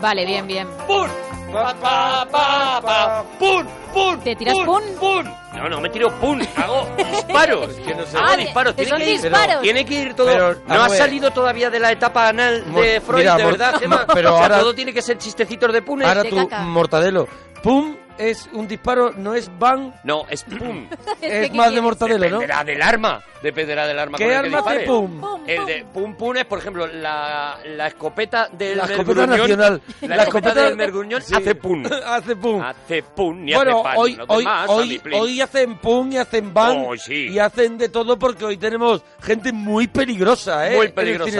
Vale, bien, bien. ¡Pum! Pa, pa, pa, pa. ¡Pum! ¡Pum! ¿Te tiras pum? pun? ¡Pum! No, no me tiro pum, hago disparos. que no sé. Hago Ah, disparos. que Tiene son que, ir, disparos. tiene que ir todo. Pero, no ha salido todavía de la etapa anal Mo- de Freud, mira, de verdad, Gemma. pero O sea, ahora- todo tiene que ser chistecitos de punes. Ahora de tú, caca. Mortadelo. Pum es un disparo, no es bang, No, es pum. es ¿qué más de quieres? Mortadelo, ¿no? Dependerá del arma. Dependerá del arma con ¿Qué el que arma hace dispare. pum? Pum, El de pum pum es, por ejemplo, la, la escopeta del La escopeta nacional. La, escopeta del Mergruñón Sí. hace pum. hace pum. Hace pum, ni bueno, hace pan. hoy, hoy, hoy, hoy hacen pum y hacen bang Oh, sí. y hacen de todo porque hoy tenemos gente muy peligrosa, ¿eh? Muy en el peligrosa.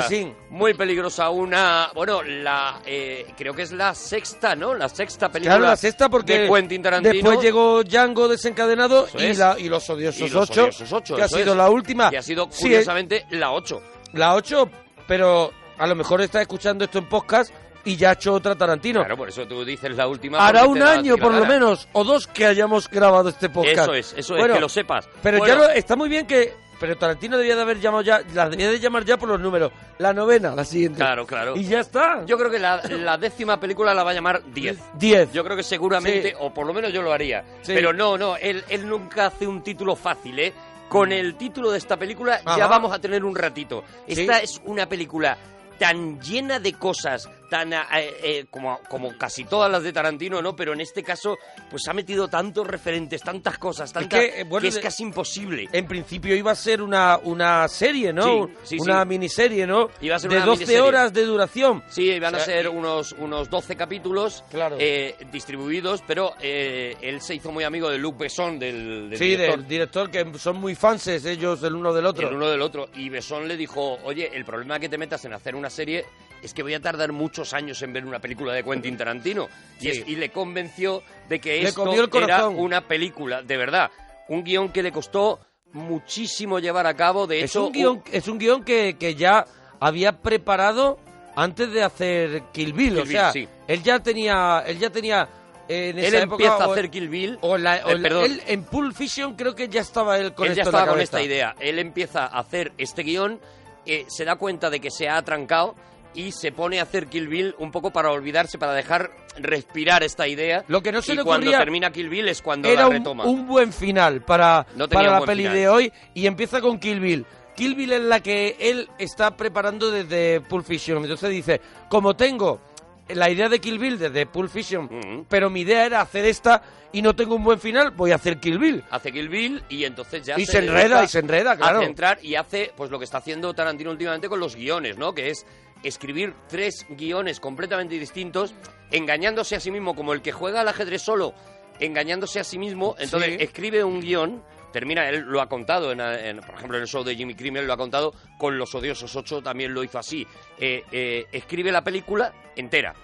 Muy peligrosa. Una. Bueno, la. eh, creo que es la sexta, ¿no? La sexta película. Claro, la sexta porque De Quentin Tarantino. después llegó Django desencadenado y, es. la, y Los Odiosos Y Los 8, Odiosos 8, que ha sido es. la última. Que ha sido, Sí, curiosamente, la 8. la 8, pero a lo mejor está escuchando esto en podcast y ya ha hecho otra Tarantino. Claro, por eso tú dices la última. Hará un año, por lo menos, o dos que hayamos grabado este podcast. Eso es, eso es, Bueno, que lo sepas. Pero Bueno, ya lo- está muy bien que... Pero Tarantino debía de haber llamado ya... La debía de llamar ya por los números. La novena, la siguiente. Claro, claro. Y ya está. Yo creo que la, la décima película la va a llamar 10. 10. Yo creo que seguramente, Sí. o por lo menos yo lo haría. Sí. Pero no, no, él, él nunca hace un título fácil, ¿eh? Con el título de esta película ya vamos a tener un ratito. Sí. Esta es una película tan llena de cosas, tan eh, eh, como, como casi todas las de Tarantino, ¿no? Pero en este caso, pues ha metido tantos referentes, tantas cosas, tantas, que, eh, bueno, que es casi imposible. En principio iba a ser una, una serie, ¿no? Sí, sí, una sí. miniserie, ¿no? Iba a ser de una 12 miniserie. horas de duración. Sí, van a O sea, ser y- unos, unos 12 capítulos Claro. eh, distribuidos, pero él se hizo muy amigo de Luc Besson, del, del sí, director, del director, que son muy fanses ellos el uno del otro. el uno del otro. Y Besson le dijo, oye, el problema que te metas en hacer una serie es que voy a tardar muchos años en ver una película de Quentin Tarantino. Y, es- y le convenció de que Le esto el era una película, de verdad. Un guion que le costó muchísimo llevar a cabo. De es hecho, un guion, es un guion que, que ya había preparado antes de hacer Kill Bill. Kill o sea, sí. él ya tenía... Él ya tenía eh, en él esa época, empieza a o- hacer Kill Bill. O la- o Eh, la- él en Pulp Fiction creo que ya estaba él con él ya esto en la estaba con esta idea. Él empieza a hacer este guion, eh, se da cuenta de que se ha atrancado y se pone a hacer Kill Bill un poco para olvidarse, para dejar respirar esta idea. Lo que no se y le cuando termina Kill Bill es cuando Era la un, retoma. un buen final para, No para un la peli final. de hoy y empieza con Kill Bill. Kill Bill es la que él está preparando desde Pulp Fiction. Entonces dice, como tengo la idea de Kill Bill desde Pulp Fiction, pero mi idea era hacer esta y no tengo un buen final, voy a hacer Kill Bill. Hace Kill Bill y entonces ya Y se enreda, y se enreda, claro. A centrar y hace pues lo que está haciendo Tarantino últimamente con los guiones, ¿no? Que es escribir tres guiones completamente distintos, engañándose a sí mismo como el que juega al ajedrez solo, engañándose a sí mismo. Entonces Sí. escribe un guion, termina, él lo ha contado, en, en- por ejemplo en el show de Jimmy Kimmel lo ha contado, con Los Odiosos 8 también lo hizo así. Eh, eh, escribe la película entera,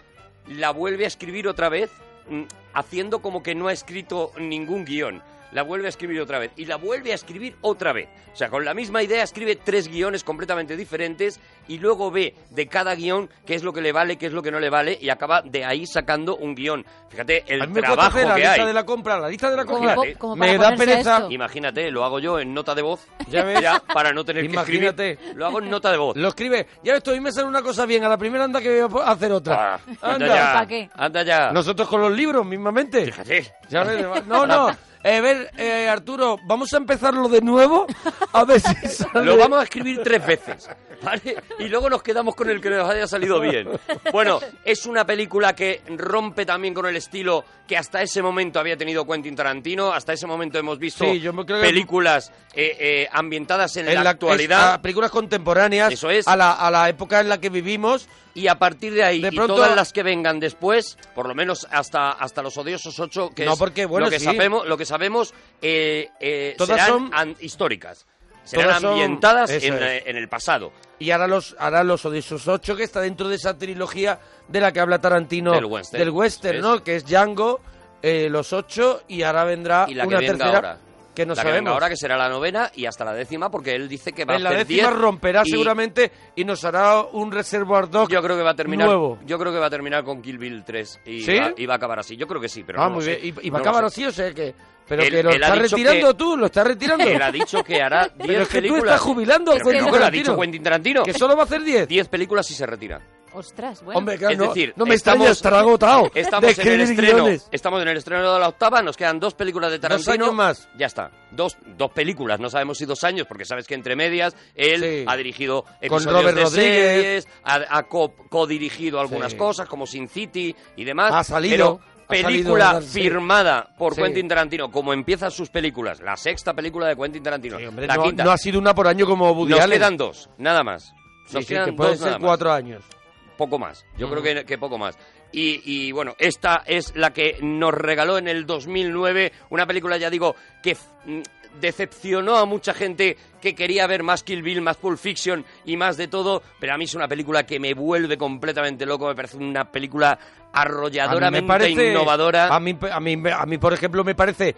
la vuelve a escribir otra vez, mm, haciendo como que no ha escrito ningún guion. La vuelve a escribir otra vez y la vuelve a escribir otra vez. O sea, con la misma idea escribe tres guiones completamente diferentes y luego ve de cada guion qué es lo que le vale, qué es lo que no le vale y acaba de ahí sacando un guion. Fíjate el a mí me trabajo hacer la que lista hay. de la compra, la lista de la compra. como para me da pereza. esto. Imagínate, lo hago yo en nota de voz. Ya ves. para no tener que Imagínate. escribir. Lo hago en nota de voz. Lo escribe, ya esto, a mí me sale una cosa bien, a la primera anda que voy a hacer otra. Ah, anda Anda. ya. ¿Pa' qué? Anda ya. Nosotros con los libros, mismamente. Fíjate. Ya ves, No, no. Eh, ver, eh, Arturo, vamos a empezarlo de nuevo. A ver si sale. Lo vamos a escribir tres veces, ¿vale? Y luego nos quedamos con el que nos haya salido bien. Bueno, es una película que rompe también con el estilo que hasta ese momento había tenido Quentin Tarantino. Hasta ese momento hemos visto Sí, yo creo que- películas eh, eh, ambientadas en, En la, la- actualidad. es- películas contemporáneas. Eso es. A la, a la época en la que vivimos. Y a partir de ahí, De y todas las que vengan después, por lo menos hasta, hasta los odiosos ocho, que No, es porque, bueno, lo que sí. sabemos, lo que sabemos eh, eh, Todas serán son- históricas. Serán son- ambientadas en, el pasado. Y ahora los, ahora los Odiosos 8, que está dentro de esa trilogía de la que habla Tarantino. Del western. Del western, Es. ¿no? Que es Django, eh, los 8, y ahora vendrá Y la que una tercera. ahora. Que no la que venga sabemos. ahora que será la novena y hasta la décima porque él dice que va en a la hacer décima 10 romperá y seguramente y nos hará un Reservoir Dog Yo creo que va a terminar nuevo. Yo creo que va a terminar con Kill Bill 3 y, ¿Sí? va, y va a acabar así. Yo creo que sí, pero ah, no muy sé. bien. ¿Y, y va a acabar sé. así o sea que...? Pero Él- que lo dicho retirando que- tú, lo estás retirando. Él ha dicho que hará 10 Pero es que tú películas. estás jubilando que Quentin que ha Tarantino. dicho Quentin Tarantino. Que solo va a hacer 10. 10 películas y se retira. Ostras, bueno. Hombre, claro, Es no, decir, no me estamos- extraña estar agotado Estamos de en el estreno. guiones. Estamos en el estreno de la octava, nos quedan dos películas de Tarantino. años más. Ya está. Dos, dos películas, no sabemos si dos años, porque sabes que entre medias él Sí. ha dirigido Con episodios Robert de Rodríguez. series, ha, ha co- co-dirigido algunas Sí. cosas como Sin City y demás. Ha salido, Pero salido, película sí. firmada por Sí. Quentin Tarantino, como empiezan sus películas, la sexta película de Quentin Tarantino, Sí, hombre, la no, quinta. no ha sido una por año como Woody nos Allen. quedan dos, nada más. Nos sí, quedan que pueden dos nada ser más cuatro años. Poco más. Yo creo que, que poco más. Y, y, bueno, esta es la que nos regaló en el 2009 una película, ya digo, que mm, decepcionó a mucha gente que quería ver más Kill Bill, más Pulp Fiction y más de todo, pero a mí es una película que me vuelve completamente loco, me parece una película A mí me arrolladoramente parece- innovadora. A mí, a, mí, a mí, por ejemplo, me parece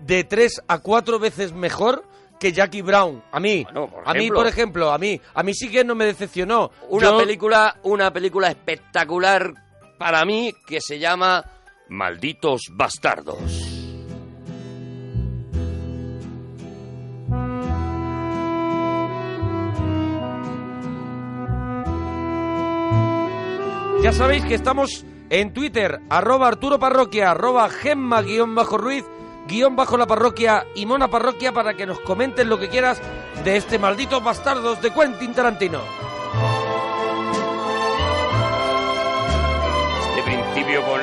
de tres a cuatro veces mejor que Jackie Brown. A mí, Bueno, a mí, ejemplo. por ejemplo, a mí, a mí sí que no me decepcionó. Una Yo- película, una película espectacular para mí que se llama Malditos Bastardos. Ya sabéis que estamos en Twitter, arroba Arturo Parroquia, arroba Gemma guion bajo la parroquia y Mona Parroquia para que nos comentes lo que quieras de este maldito bastardos de Quentin Tarantino. de principio con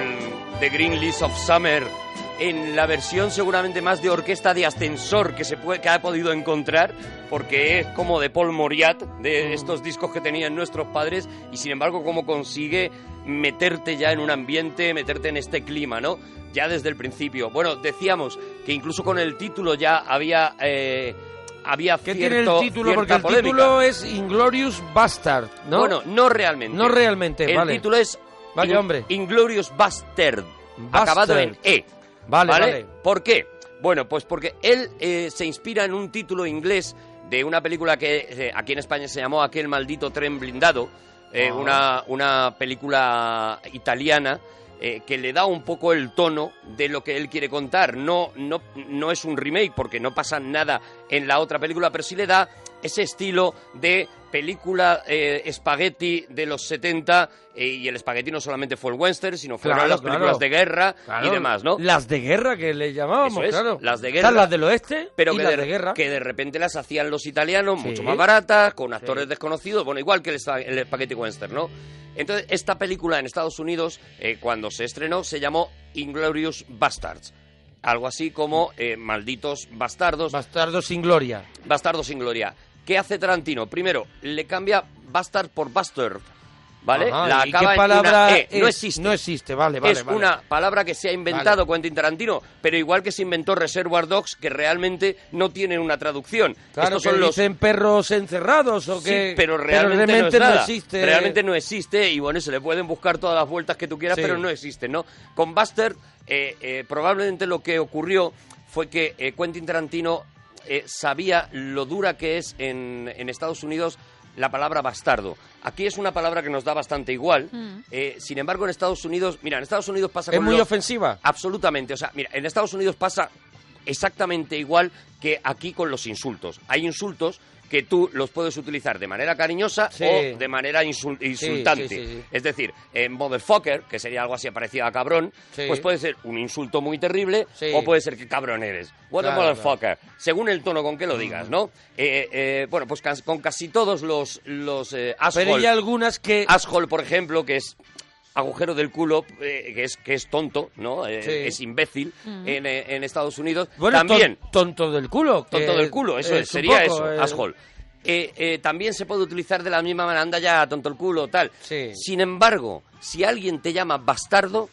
The Green List of Summer en la versión seguramente más de orquesta de ascensor que se puede, que ha podido encontrar porque es como de Paul Moriat de estos discos que tenían nuestros padres y sin embargo cómo consigue meterte ya en un ambiente meterte en este clima no ya desde el principio bueno decíamos que incluso con el título ya había eh, había ¿Qué cierto, tiene el título? Porque el polémica. título es Inglorious Bastard, ¿no? Bueno, no realmente. No realmente, El vale. título es Vaya, In- hombre. Inglorious Bastard, Bastard. acabado en E. Vale, vale. ¿Por qué? Bueno, pues porque él eh, se inspira en un título inglés de una película que eh, aquí en España se llamó Aquel maldito tren blindado, eh, Ah. una, una película italiana eh, que le da un poco el tono de lo que él quiere contar. No, no, no es un remake porque no pasa nada en la otra película, pero sí le da ese estilo de película eh, espagueti de los 70 eh, y el espagueti no solamente fue el western, sino fueron Claro, las películas claro. de guerra Claro, y demás, ¿no? Las de guerra que le llamábamos, es, claro. las de Están guerra. las del oeste pero y que, las de, de guerra. que de repente las hacían los italianos Sí. mucho más baratas, con actores Sí. desconocidos, bueno, igual que el, el Spaghetti Western, ¿no? Entonces, esta película en Estados Unidos, eh, cuando se estrenó, se llamó Inglorious Bastards. Algo así como eh, Malditos Bastardos, Bastardos sin gloria. Bastardos sin Gloria. ¿Qué hace Tarantino? Primero, le cambia Bastard por Bastard, ¿vale? Ajá, La ¿y acaba qué en palabra una E. No existe. No existe, vale, vale. es vale. una palabra que se ha inventado Vale. Quentin Tarantino, pero igual que se inventó Reservoir Dogs, que realmente no tienen una traducción. Claro, Estos que son los perros encerrados o Sí, que... pero realmente, no, es no nada. existe. Realmente no existe y bueno, se le pueden buscar todas las vueltas que tú quieras, Sí. pero no existe, ¿no? Con Buster, eh, eh, probablemente lo que ocurrió fue que eh, Quentin Tarantino sabía lo dura que es en, en Estados Unidos la palabra bastardo. Aquí es una palabra que nos da bastante igual. Mm. eh, sin embargo, en Estados Unidos, mira, en Estados Unidos pasa Es con muy los- ofensiva. Absolutamente. O sea, mira, en Estados Unidos pasa exactamente igual que aquí con los insultos. Hay insultos que tú los puedes utilizar de manera cariñosa Sí. o de manera insul- insultante. sí, sí, sí. Es decir, en motherfucker, que sería algo así parecido a cabrón, pues puede ser un insulto muy terrible o puede ser que cabrón eres. What Claro, a motherfucker. Según el tono con que lo digas, ¿no? Eh, eh, bueno, pues con casi todos los, los eh, Pero hay algunas que... Asshole, por ejemplo, que es agujero del culo, eh, que es que es tonto, ¿no? Eh, Sí. Es imbécil en, eh, en Estados Unidos. Bueno, también ton- tonto del culo. tonto del culo, eso es es, un sería poco, eso, eh, asshole. Eh, eh, también se puede utilizar de la misma manera, anda ya, tonto el culo, tal. Sí. Sin embargo, si alguien te llama bastardo,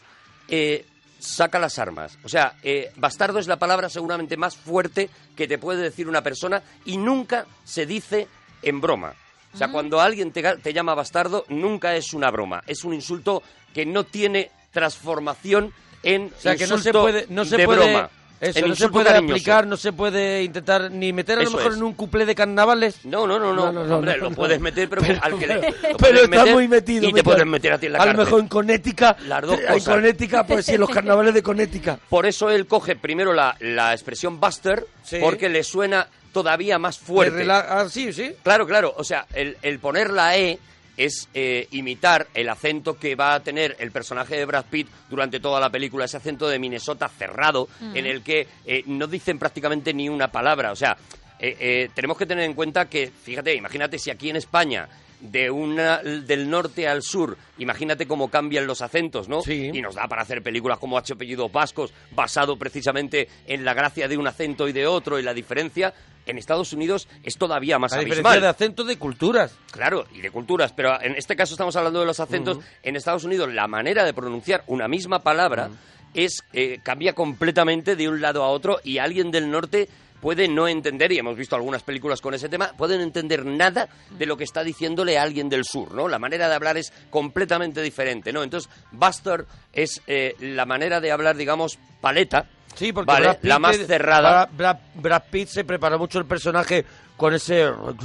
eh, saca las armas. O sea, eh, bastardo es la palabra seguramente más fuerte que te puede decir una persona y nunca se dice en broma. O sea, cuando alguien te, llama bastardo, nunca es una broma. Es un insulto que no tiene transformación en O sea, que no se insulto puede, no se de puede broma. Eso en no se puede cariñoso. aplicar, no se puede intentar ni meter a lo mejor es. en un cuplé de carnavales. No, no, no, no. No, no, no, Hombre, no, lo puedes meter, pero, al que le. lo Pero está muy metido. Y te puedes meter a ti en la A lo mejor en Conética. Las dos En cosas. Conética, pues sí, en los carnavales de Conética. Por eso él coge primero la, la expresión Buster, Sí. porque le suena todavía más fuerte. Ah, sí, sí. Claro, claro. O sea, el, el poner la E es eh, imitar el acento que va a tener el personaje de Brad Pitt durante toda la película, ese acento de Minnesota cerrado, en el que eh, no dicen prácticamente ni una palabra. O sea, eh, eh, tenemos que tener en cuenta que, fíjate, imagínate si aquí en España de una del norte al sur, imagínate cómo cambian los acentos, ¿no? Sí. Y nos da para hacer películas como H apellidos vascos, basado precisamente en la gracia de un acento y de otro y la diferencia. En Estados Unidos es todavía más A abismal. diferencia de acentos de culturas. Claro, y de culturas, pero en este caso estamos hablando de los acentos. En Estados Unidos la manera de pronunciar una misma palabra es eh, cambia completamente de un lado a otro y alguien del norte puede no entender, y hemos visto algunas películas con ese tema, pueden entender nada de lo que está diciéndole a alguien del sur, ¿no? La manera de hablar es completamente diferente, ¿no? Entonces, Buster es eh, la manera de hablar, digamos, paleta, Sí, porque ¿vale? Brad Pitt la más cerrada. Brad, Brad Pitt se preparó mucho el personaje con ese...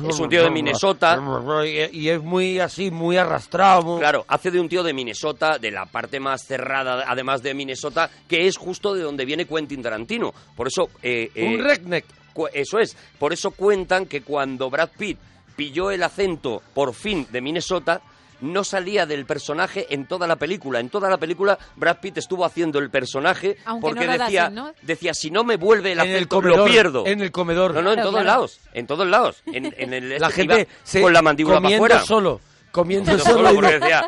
Es un tío de Minnesota. Y, y es muy así, muy arrastrado. muy- Claro, hace de un tío de Minnesota, de la parte más cerrada, además de Minnesota, que es justo de donde viene Quentin Tarantino. Por eso... eh, eh, Un redneck. Eso es. Por eso cuentan que cuando Brad Pitt pilló el acento, por fin, de Minnesota, no salía del personaje en toda la película. En toda la película Brad Pitt estuvo haciendo el personaje Aunque porque no decía, ¿no? decía, si no me vuelve el En el acento, comedor. lo pierdo. En el comedor. No, no, en Claro, todos claro. lados. En todos lados. En, en el La este gente se con la mandíbula para afuera. solo. Comiendo solo.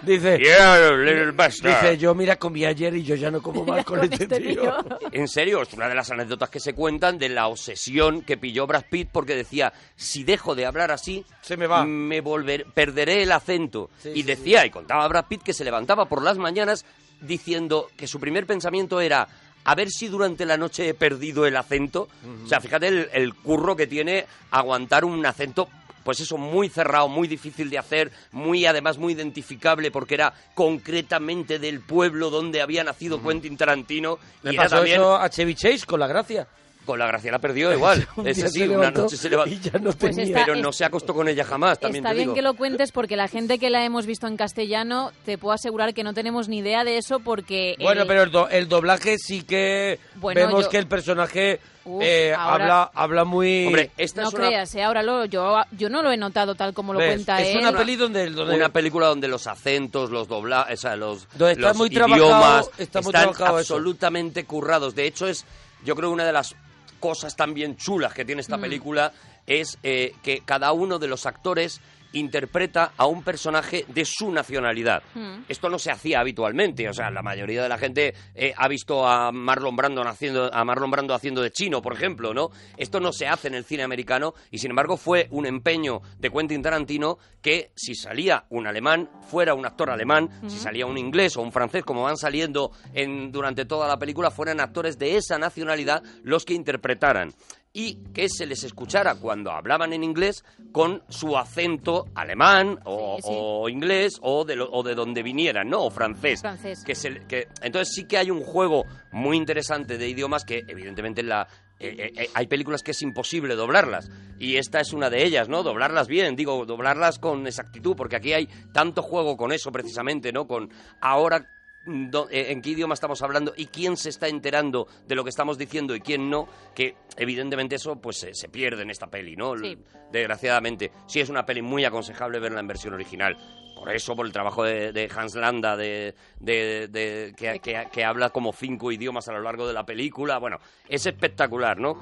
dice, "Yeah, little bastard". dice, yo mira, comí ayer y yo ya no como más con, Con este este tío. tío. En serio, es una de las anécdotas que se cuentan de la obsesión que pilló Brad Pitt porque decía, si dejo de hablar así, Se me va. me volver, perderé el acento. Sí, y sí, decía, y contaba Brad Pitt que se levantaba por las mañanas diciendo que su primer pensamiento era a ver si durante la noche he perdido el acento. O sea, fíjate el, el curro que tiene aguantar un acento pues eso, muy cerrado, muy difícil de hacer, muy además muy identificable porque era concretamente del pueblo donde había nacido Quentin Tarantino Le y pasó también eso a Chevy Chase con la gracia. Con la gracia la perdió igual. Un Ese día sí, se una noche se levantó. Y ya no Pues tenía. está- Pero no se acostó con ella jamás, también Está te bien digo. que lo cuentes porque la gente que la hemos visto en castellano te puedo asegurar que no tenemos ni idea de eso porque... Bueno, el- pero el, do- el doblaje sí que Bueno, vemos yo- que el personaje Uf, eh, ahora- habla, habla muy... Hombre, esta No es una, creas, eh, ahora lo, yo, yo no lo he notado tal como lo ¿ves? cuenta es él. una peli donde, donde una película donde los acentos, los doblajes, o sea, los, Donde está los muy idiomas trabajado- está muy están trabajado eso. absolutamente currados. De hecho, es yo creo una de las cosas también chulas que tiene esta Mm. película es eh, que cada uno de los actores interpreta a un personaje de su nacionalidad. Mm. Esto no se hacía habitualmente, o sea, la mayoría de la gente eh, ha visto a Marlon Brando haciendo a Marlon Brando haciendo de chino, por ejemplo, ¿no? Esto no se hace en el cine americano y sin embargo fue un empeño de Quentin Tarantino que si salía un alemán fuera un actor alemán, si salía un inglés o un francés como van saliendo en durante toda la película fueran actores de esa nacionalidad los que interpretaran y que se les escuchara cuando hablaban en inglés con su acento alemán o, Sí, sí. o inglés o de, lo- o de donde vinieran, ¿no? O francés. Francés. Que se- que, entonces sí que hay un juego muy interesante de idiomas que evidentemente en la... eh, eh, eh, hay películas que es imposible doblarlas y esta es una de ellas, ¿no? Doblarlas bien, digo, doblarlas con exactitud, porque aquí hay tanto juego con eso precisamente, ¿no? Con ahora en qué idioma estamos hablando y quién se está enterando de lo que estamos diciendo y quién no, que evidentemente eso pues se, se pierde en esta peli, ¿no? Sí. Desgraciadamente. Sí es una peli muy aconsejable verla en versión original. Por eso, por el trabajo de, de Hans Landa, de, de- de- que, que- que habla como cinco idiomas a lo largo de la película. Bueno, es espectacular, ¿no?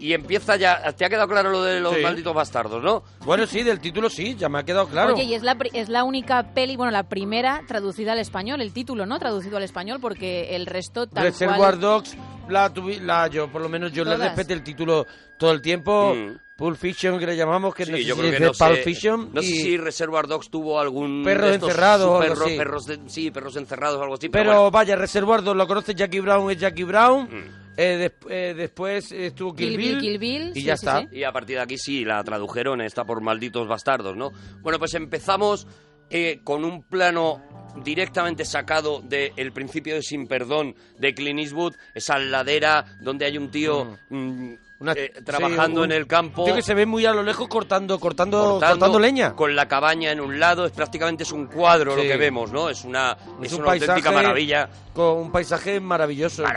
Y empieza ya... ¿Te ha quedado claro lo de los Sí. malditos bastardos, no? Bueno, sí, del título sí, ya me ha quedado claro. Oye, y es la, es la única peli, bueno, la primera traducida al español, el título, ¿no? Traducido al español, porque el resto tal Reservoir cual... Dogs, la, tuvi- la yo, por lo menos yo le Todas. respeté el título todo el tiempo. Mm. Pulp Fiction, que le llamamos, que Sí, no sé yo si creo que dice no sé, Pulp Fiction. no sé y- si Reservoir Dogs tuvo algún... Perros encerrados algo perros- de- sí, perros encerrados o algo así. Pero bueno. vaya, Reservoir Dogs, lo conoce Jackie Brown, es Jackie Brown. Mm. Eh, des- eh, después estuvo Kill, Kill Bill, Kill Bill, Y sí, ya sí, está. sí. Y a partir de aquí sí, la tradujeron, está por malditos bastardos, ¿no? Bueno, pues empezamos eh, con un plano directamente sacado de El principio de Sin Perdón de Clint Eastwood, esa ladera donde hay un tío mm, Una- eh, sí, trabajando un- en el campo. Tío que se ve muy a lo lejos cortando, cortando, cortando, cortando leña. Con la cabaña en un lado, es prácticamente es un cuadro lo que vemos, ¿no? Es una, es un una auténtica maravilla. Con un paisaje maravilloso. que-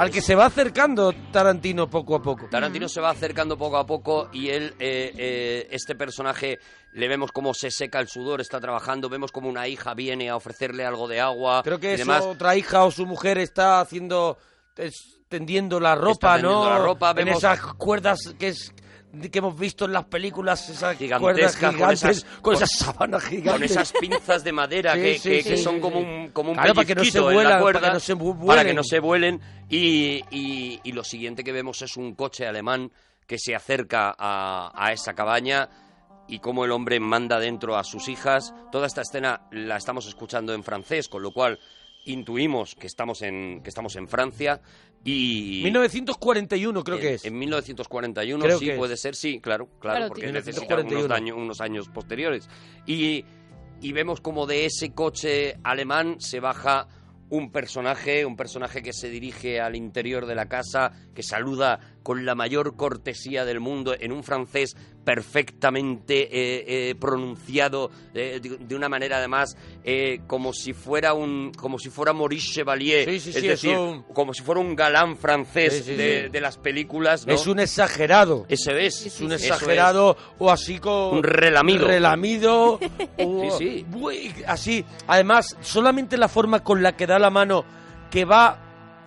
al que se va acercando Tarantino poco a poco. Tarantino se va acercando poco a poco y él, eh, eh, este personaje, le vemos cómo se seca el sudor, está trabajando, vemos como una hija viene a ofrecerle algo de agua Creo que es otra hija o su mujer está haciendo, es- tendiendo la ropa, tendiendo ¿no? la ropa, en vemos- esas cuerdas que es que hemos visto en las películas, esas cuerdas Gigantescas, con gigantes, con, esas- con- esas sábanas gigantes. Con esas pinzas de madera Sí, que, sí, que- sí, que sí, son como un, como un Claro, para que no se en la vuelan, para cuerda, que no se vu- para vuelen. que no se vuelen. Y, y- y lo siguiente que vemos es un coche alemán que se acerca a, a esa cabaña y cómo el hombre manda dentro a sus hijas. Toda esta escena la estamos escuchando en francés, con lo cual intuimos que estamos en, que estamos en Francia. Y 1941 creo en- que es. En 1941, Creo sí, que es. puede ser, sí, claro, claro, Claro, porque tiene- necesita unos, 1941. años, unos años posteriores. Y, y vemos como de ese coche alemán se baja un personaje, un personaje que se dirige al interior de la casa, que saluda con la mayor cortesía del mundo en un francés perfectamente eh, eh, pronunciado eh, de, de una manera además como si fuera un como si fuera Maurice Chevalier Sí, sí, es sí, decir es un- como si fuera un galán francés de, las películas ¿no? Es un exagerado. Eso es. Es un exagerado o así con... Un relamido. Relamido. o- así. Además, solamente la forma con la que da la mano, que va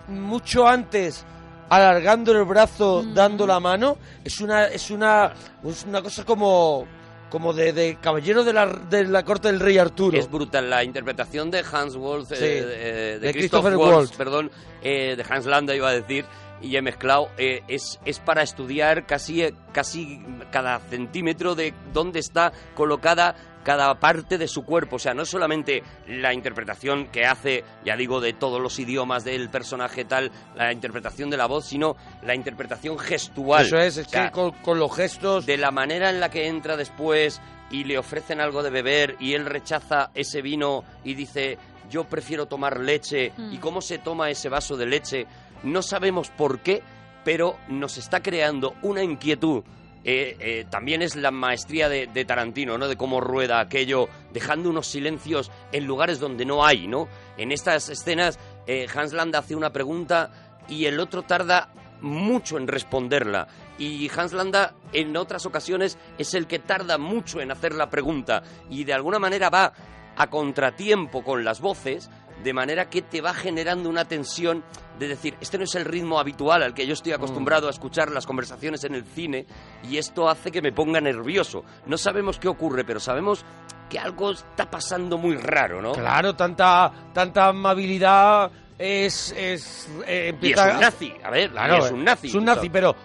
mucho antes alargando el brazo, Mm. dando la mano, es una, es una, es una cosa como, como de, de caballero de la, de la corte del rey Arturo. Es brutal la interpretación de Hans Wolf, eh, Sí. eh, de, De Christoph Christopher Waltz. perdón, eh, de Hans Landa iba a decir, y he mezclado, eh, es, es para estudiar casi, casi cada centímetro de dónde está colocada cada parte de su cuerpo, o sea, no es solamente la interpretación que hace, ya digo, de todos los idiomas del personaje tal, la interpretación de la voz, sino la interpretación gestual. Eso es, es O sea, que con, con los gestos... de la manera en la que entra después y le ofrecen algo de beber y él rechaza ese vino y dice yo prefiero tomar leche Mm. y cómo se toma ese vaso de leche no sabemos por qué pero nos está creando una inquietud Eh, eh, también es la maestría de, Tarantino, ¿no? De cómo rueda aquello, dejando unos silencios en lugares donde no hay, ¿no? En estas escenas, eh, Hans Landa hace una pregunta y el otro tarda mucho en responderla. Y Hans Landa en otras ocasiones es el que tarda mucho en hacer la pregunta y de alguna manera va a contratiempo con las voces, de manera que te va generando una tensión de decir, este no es el ritmo habitual al que yo estoy acostumbrado a escuchar las conversaciones en el cine y esto hace que me ponga nervioso. No sabemos qué ocurre, pero sabemos que algo está pasando muy raro, ¿no? Claro, tanta, tanta amabilidad es... es eh, Y es un nazi, a ver, Claro, es un nazi. Es un nazi, pero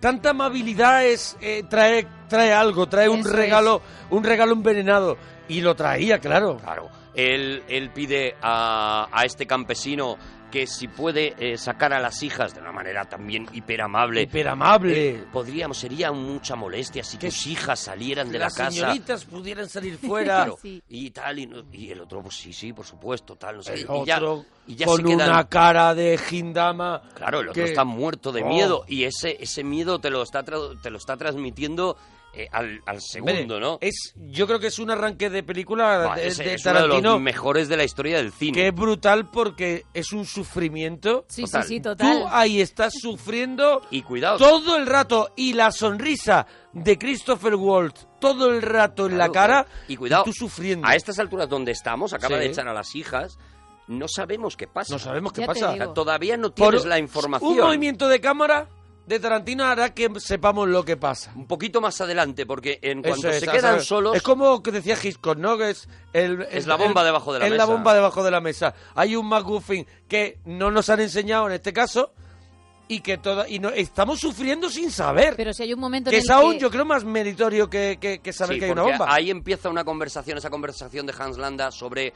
tanta amabilidad es eh, trae trae algo, trae un regalo, un regalo envenenado y lo traía, claro. Claro. Él, él pide a, a este campesino que si puede eh, sacar a las hijas de una manera también hiperamable. Hiperamable. eh, podríamos, sería mucha molestia si Que tus hijas salieran de las la casa. señoritas pudieran salir fuera. Claro, Sí. y tal, y, no- y el otro, pues sí, sí, por supuesto, tal, no sé. El y ya, otro y ya con se quedan, una cara de gindama. Claro, el otro que- está muerto de Oh. miedo y ese, ese miedo te lo está, tra- te lo está transmitiendo eh, al, al segundo, ¿no? Es, yo creo que es un arranque de película Buah, de, es, de es uno de Tarantino los mejores de la historia del cine. que es brutal porque es un sufrimiento. Sí, Total. sí, sí, Tú total. ahí estás sufriendo Y cuidado, todo el rato y la sonrisa de Christopher Waltz todo el rato en la Claro, cara claro. Y cuidado, tú sufriendo. a estas alturas donde estamos, acaba Sí. de echar a las hijas, no sabemos qué pasa. No sabemos qué Ya pasa. digo. Todavía no Por tienes la información. Un movimiento de cámara de Tarantino hará que sepamos lo que pasa. Un poquito más adelante, porque en cuanto es, se quedan solos, Es como que decía Hitchcock, ¿no? Que es, el, Es la bomba el- debajo de la es mesa. la bomba debajo de la mesa. Hay un MacGuffin que no nos han enseñado en este caso y que toda, y no, estamos sufriendo sin saber. Pero si hay un momento que en es el aún, que... yo creo, más meritorio que, que- que saber Sí, que hay una bomba. Ahí empieza una conversación, esa conversación de Hans Landa sobre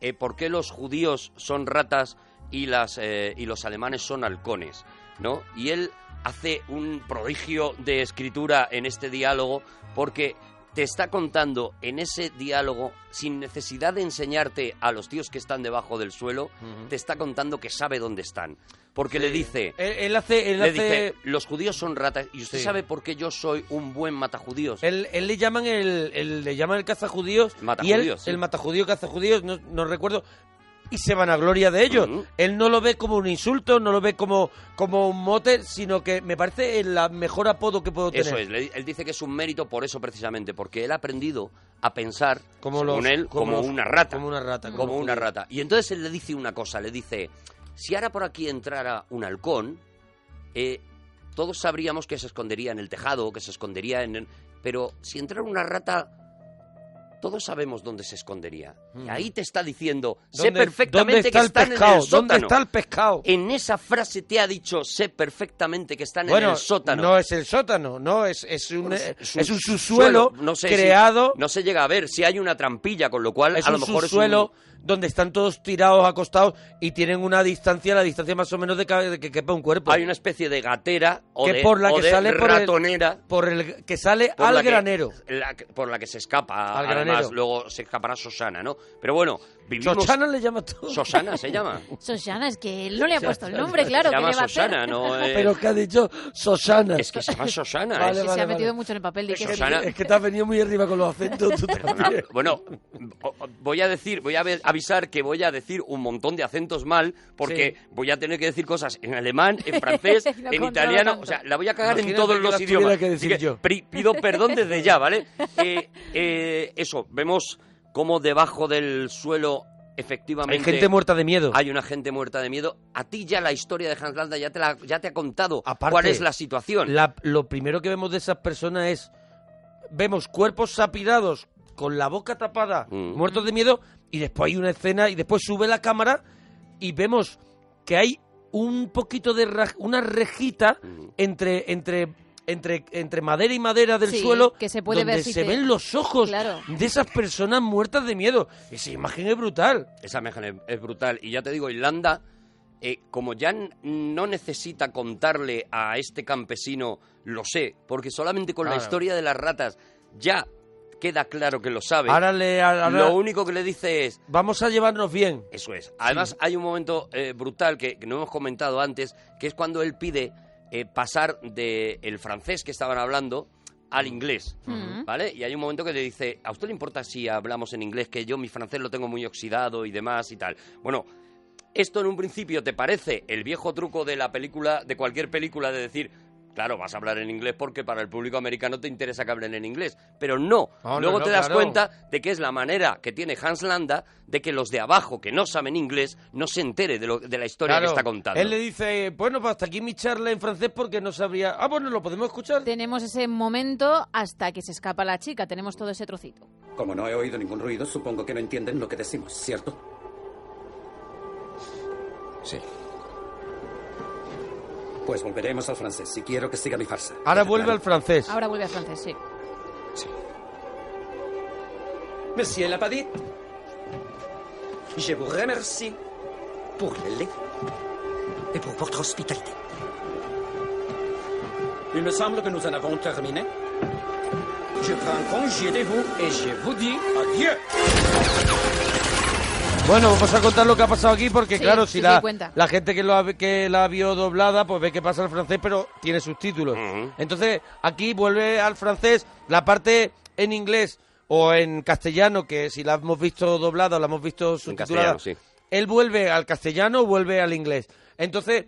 eh, por qué los judíos son ratas y, las, eh, y los alemanes son halcones, ¿no? Y él hace un prodigio de escritura en este diálogo porque te está contando en ese diálogo, sin necesidad de enseñarte a los tíos que están debajo del suelo, te está contando que sabe dónde están. Porque le dice, Él, él hace, él le hace, dice, los judíos son ratas. ¿Y usted Sí. sabe por qué yo soy un buen matajudíos? él, él le llaman el, el- le llaman el cazajudíos y él, Matajudíos, sí. el matajudío cazajudíos, no, no recuerdo, y se van a gloria de ellos. Ujú. Él no lo ve como un insulto, no lo ve como, como un mote, sino que me parece el la mejor apodo que puedo tener. Eso es, él dice que es un mérito por eso precisamente, porque él ha aprendido a pensar, Como según los- él, como, una rata. Como una rata. como una rata. Y entonces él le dice una cosa, le dice, si ahora por aquí entrara un halcón, eh, todos sabríamos que se escondería en el tejado, que se escondería en... el- Pero si entrara una rata, todos sabemos dónde se escondería. Y ahí te está diciendo, sé ¿Dónde- perfectamente ¿dónde está que están pescado? en el ¿Dónde sótano. está el pescado? En esa frase te ha dicho, sé perfectamente que están Bueno, en el sótano. no es el sótano, no, es, es un, Pues es un, subsuelo no sé si- creado, no se llega a ver si hay una trampilla, con lo cual es a lo un mejor subsuelo es donde están todos tirados, acostados y tienen una distancia, la distancia más o menos de, que quepa un cuerpo. un- hay una especie de gatera o Que de, por la o que de sale por el- ratonera por el que sale al la que- granero. la por la que se escapa. Al Además, luego se escapará Susana, ¿no? Pero bueno, vivimos. Chochana le llama todo. Susana se llama. Susana, es que él no le ha puesto el nombre, claro. se ¿qué llama le va a ¿no? eh, Pero que ha dicho Susana. Es que se llama. Vale, es- Sí, vale, se ha metido vale. mucho en el papel de que Susana- Es que te has venido muy arriba con los acentos. tú. Bueno, voy a decir, voy a avisar que voy a decir un montón de acentos mal porque Sí. voy a tener que decir cosas en alemán, en francés, No en italiano, tanto. o sea, la voy a cagar en todos que los idiomas. que yo. pido perdón desde ya, ¿vale? Eh, eh, eso, vemos cómo debajo del suelo efectivamente Hay gente muerta de miedo. hay una gente muerta de miedo. A ti ya la historia de Hans Landa ya te, la- ya te ha contado Aparte, cuál es la situación. La- lo primero que vemos de esas personas es vemos cuerpos sapidados con la boca tapada, Mm. muertos de miedo, y después hay una escena y después sube la cámara y vemos que hay un poquito de una rejita Mm. entre entre entre entre madera y madera del Sí, suelo que se puede donde ver si se te- ven los ojos Claro. de esas personas muertas de miedo. Esa imagen es brutal. Esa imagen es, es brutal. Y ya te digo, Irlanda, eh, como ya no necesita contarle a este campesino, lo sé, porque solamente con la historia de las ratas ya queda claro que lo sabe. Ahora le ahora- Lo único que le dice es, vamos a llevarnos bien. eso es. Además, hay un momento eh, brutal que, que no hemos comentado antes, que es cuando él pide eh, pasar del el francés que estaban hablando al inglés, Mm. ¿vale? Y hay un momento que le dice, ¿a usted le importa si hablamos en inglés? Que yo mi francés lo tengo muy oxidado y demás y tal. Bueno, esto en un principio te parece el viejo truco de la película, de cualquier película, de decir, claro, vas a hablar en inglés porque para el público americano te interesa que hablen en inglés. Pero no. No, Luego no, te das claro. cuenta de que es la manera que tiene Hans Landa de que los de abajo, que no saben inglés, no se entere de, lo, de la historia Claro, que está contando. Él le dice, bueno, pues hasta aquí mi charla en francés porque no sabría... Ah, bueno, ¿lo podemos escuchar? Tenemos ese momento hasta que se escapa la chica. Tenemos todo ese trocito. Como no he oído ningún ruido, supongo que no entienden lo que decimos, ¿cierto? Sí. Pues volveremos al francés si quiero que siga mi farsa. Ahora ¿Queda vuelve claro? al francés. Ahora vuelve a francés, sí. Sí. Monsieur Lapadite, je vous remercie pour le lait et pour votre hospitalité. Il me semble que nous en avons terminé. Je prends congé de vous et je vous dis adieu. Bueno, vamos a contar lo que ha pasado aquí porque, Sí, claro, si sí, la, gente que, lo ha- que la vio doblada, pues ve que pasa el francés, pero tiene subtítulos. Ujú. Entonces, aquí vuelve al francés la parte en inglés o en castellano, que si la hemos visto doblada o la hemos visto subtitulada, castellano, sí. él vuelve al castellano o vuelve al inglés. Entonces,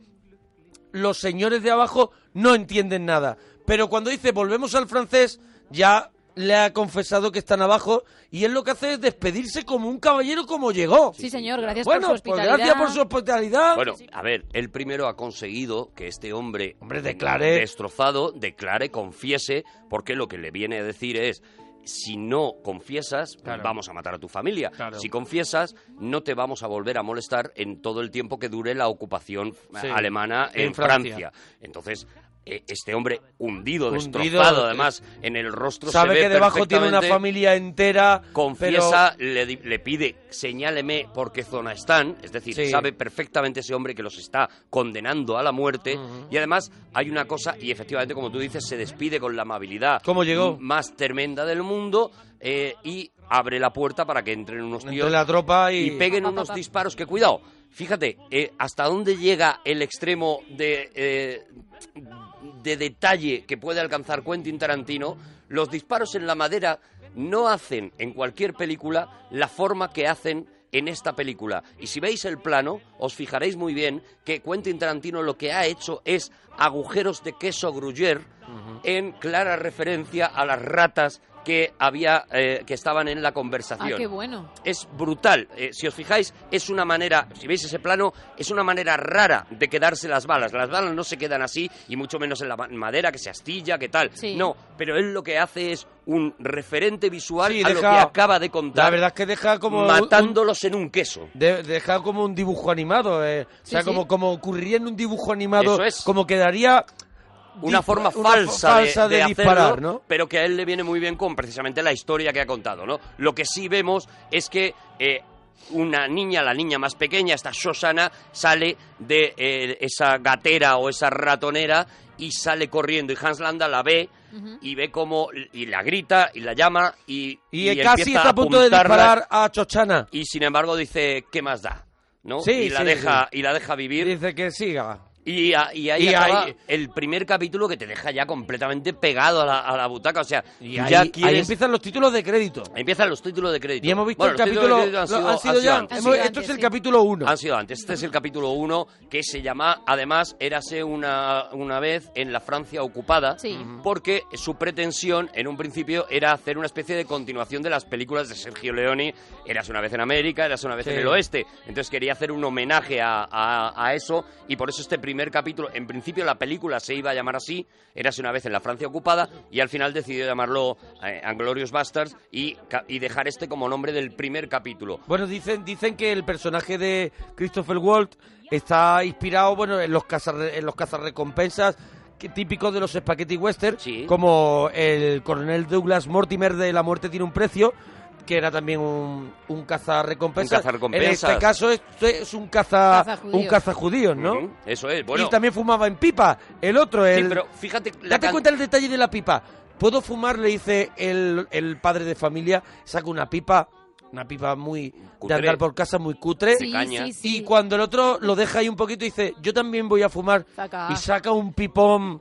los señores de abajo no entienden nada. Pero cuando dice volvemos al francés, ya le ha confesado que están abajo y él lo que hace es despedirse como un caballero como llegó. Sí, señor, gracias bueno, por su pues hospitalidad. gracias por su hospitalidad. Bueno, a ver, él primero ha conseguido que este hombre, Hombre, declare. destrozado, declare, confiese, porque lo que le viene a decir es si no confiesas, Claro. vamos a matar a tu familia. Claro. Si confiesas, no te vamos a volver a molestar en todo el tiempo que dure la ocupación Sí. alemana en, En Francia. Francia. Entonces, este hombre hundido, Hundido, destrozado, eh, además en el rostro se Sabe ve que debajo tiene una familia entera. Confiesa, le, pide, señáleme por qué zona están, es decir, Sí. sabe perfectamente ese hombre que los está condenando a la muerte. Y además hay una cosa, y efectivamente, como tú dices, se despide con la amabilidad ¿Cómo llegó? más tremenda del mundo eh, y abre la puerta para que entren unos Entre tíos la tropa y... y peguen Pa, pa, unos pa. disparos que cuidado fíjate eh, hasta dónde llega el extremo de eh, de detalle que puede alcanzar Quentin Tarantino los disparos en la madera no hacen en cualquier película la forma que hacen en esta película. Y si veis el plano, os fijaréis muy bien que Quentin Tarantino lo que ha hecho es agujeros de queso gruyère en clara referencia a las ratas que había eh, que estaban en la Ah, conversación qué bueno. es brutal. Eh, si os fijáis, es una manera, si veis ese plano, es una manera rara de quedarse las balas. Las balas no se quedan así, y mucho menos en la ma- madera, que se astilla, que tal. Sí. No, pero él lo que hace es un referente visual Sí, a lo deja- que acaba de contar, La verdad es que deja como... un- matándolos en un queso. de- deja como un dibujo animado, eh. o Sí, sea, sí. como, como ocurriría en un dibujo animado, Eso es. como quedaría Una forma una falsa, falsa de, de, de disparar, hacerlo, ¿no? pero que a él le viene muy bien con precisamente la historia que ha contado, ¿no? Lo que sí vemos es que eh, una niña, la niña más pequeña, esta Shoshana, sale de eh, esa gatera o esa ratonera y sale corriendo y Hans Landa la ve y ve cómo y la grita y la llama y, Y, y casi está a punto de disparar a Chochana. y sin embargo dice ¿qué más da? ¿no? Sí, y la sí, deja y la deja vivir Dice que siga. Y, a- y ahí Y acaba ahí- el primer capítulo que te deja ya completamente pegado a la, a la butaca. O sea, Y ahí, ya ahí quieres... empiezan los títulos de crédito. empiezan los títulos de crédito. Y hemos visto Bueno, el capítulo... han sido ya... antes. Hemos- esto antes, es el sí. capítulo 1. Han sido antes. Este es el capítulo 1 que se llama, además, Érase una, una vez en la Francia ocupada. Sí. Porque su pretensión en un principio era hacer una especie de continuación de las películas de Sergio Leone. Érase una vez en América, Érase una vez Sí. en el oeste. Entonces quería hacer un homenaje a, a- a eso y por eso este primer capítulo, en principio la película se iba a llamar así, Érase una vez en la Francia ocupada y al final decidió llamarlo eh, Anglorious Bastards y, y dejar este como nombre del primer capítulo. Bueno, dicen, dicen que el personaje de Christopher Walt está inspirado, bueno, en los cazarre- en los cazarrecompensas típicos de los spaghetti western, Sí. como el coronel Douglas Mortimer de La muerte tiene un precio, que era también un, un. Un cazarrecompensas. En este caso esto es un caza, un cazajudíos, ¿no? Ujú, Eso es, bueno. Y también fumaba en pipa. El otro, el, Sí, pero fíjate... la Date can- cuenta el detalle de la pipa. ¿Puedo fumar? Le dice el, el padre de familia. Saca una pipa, una pipa muy Cutre. de andar por casa, muy cutre. Sí, caña. sí, sí. Y cuando el otro lo deja ahí un poquito, dice, yo también voy a fumar. Saca. Y saca un pipón,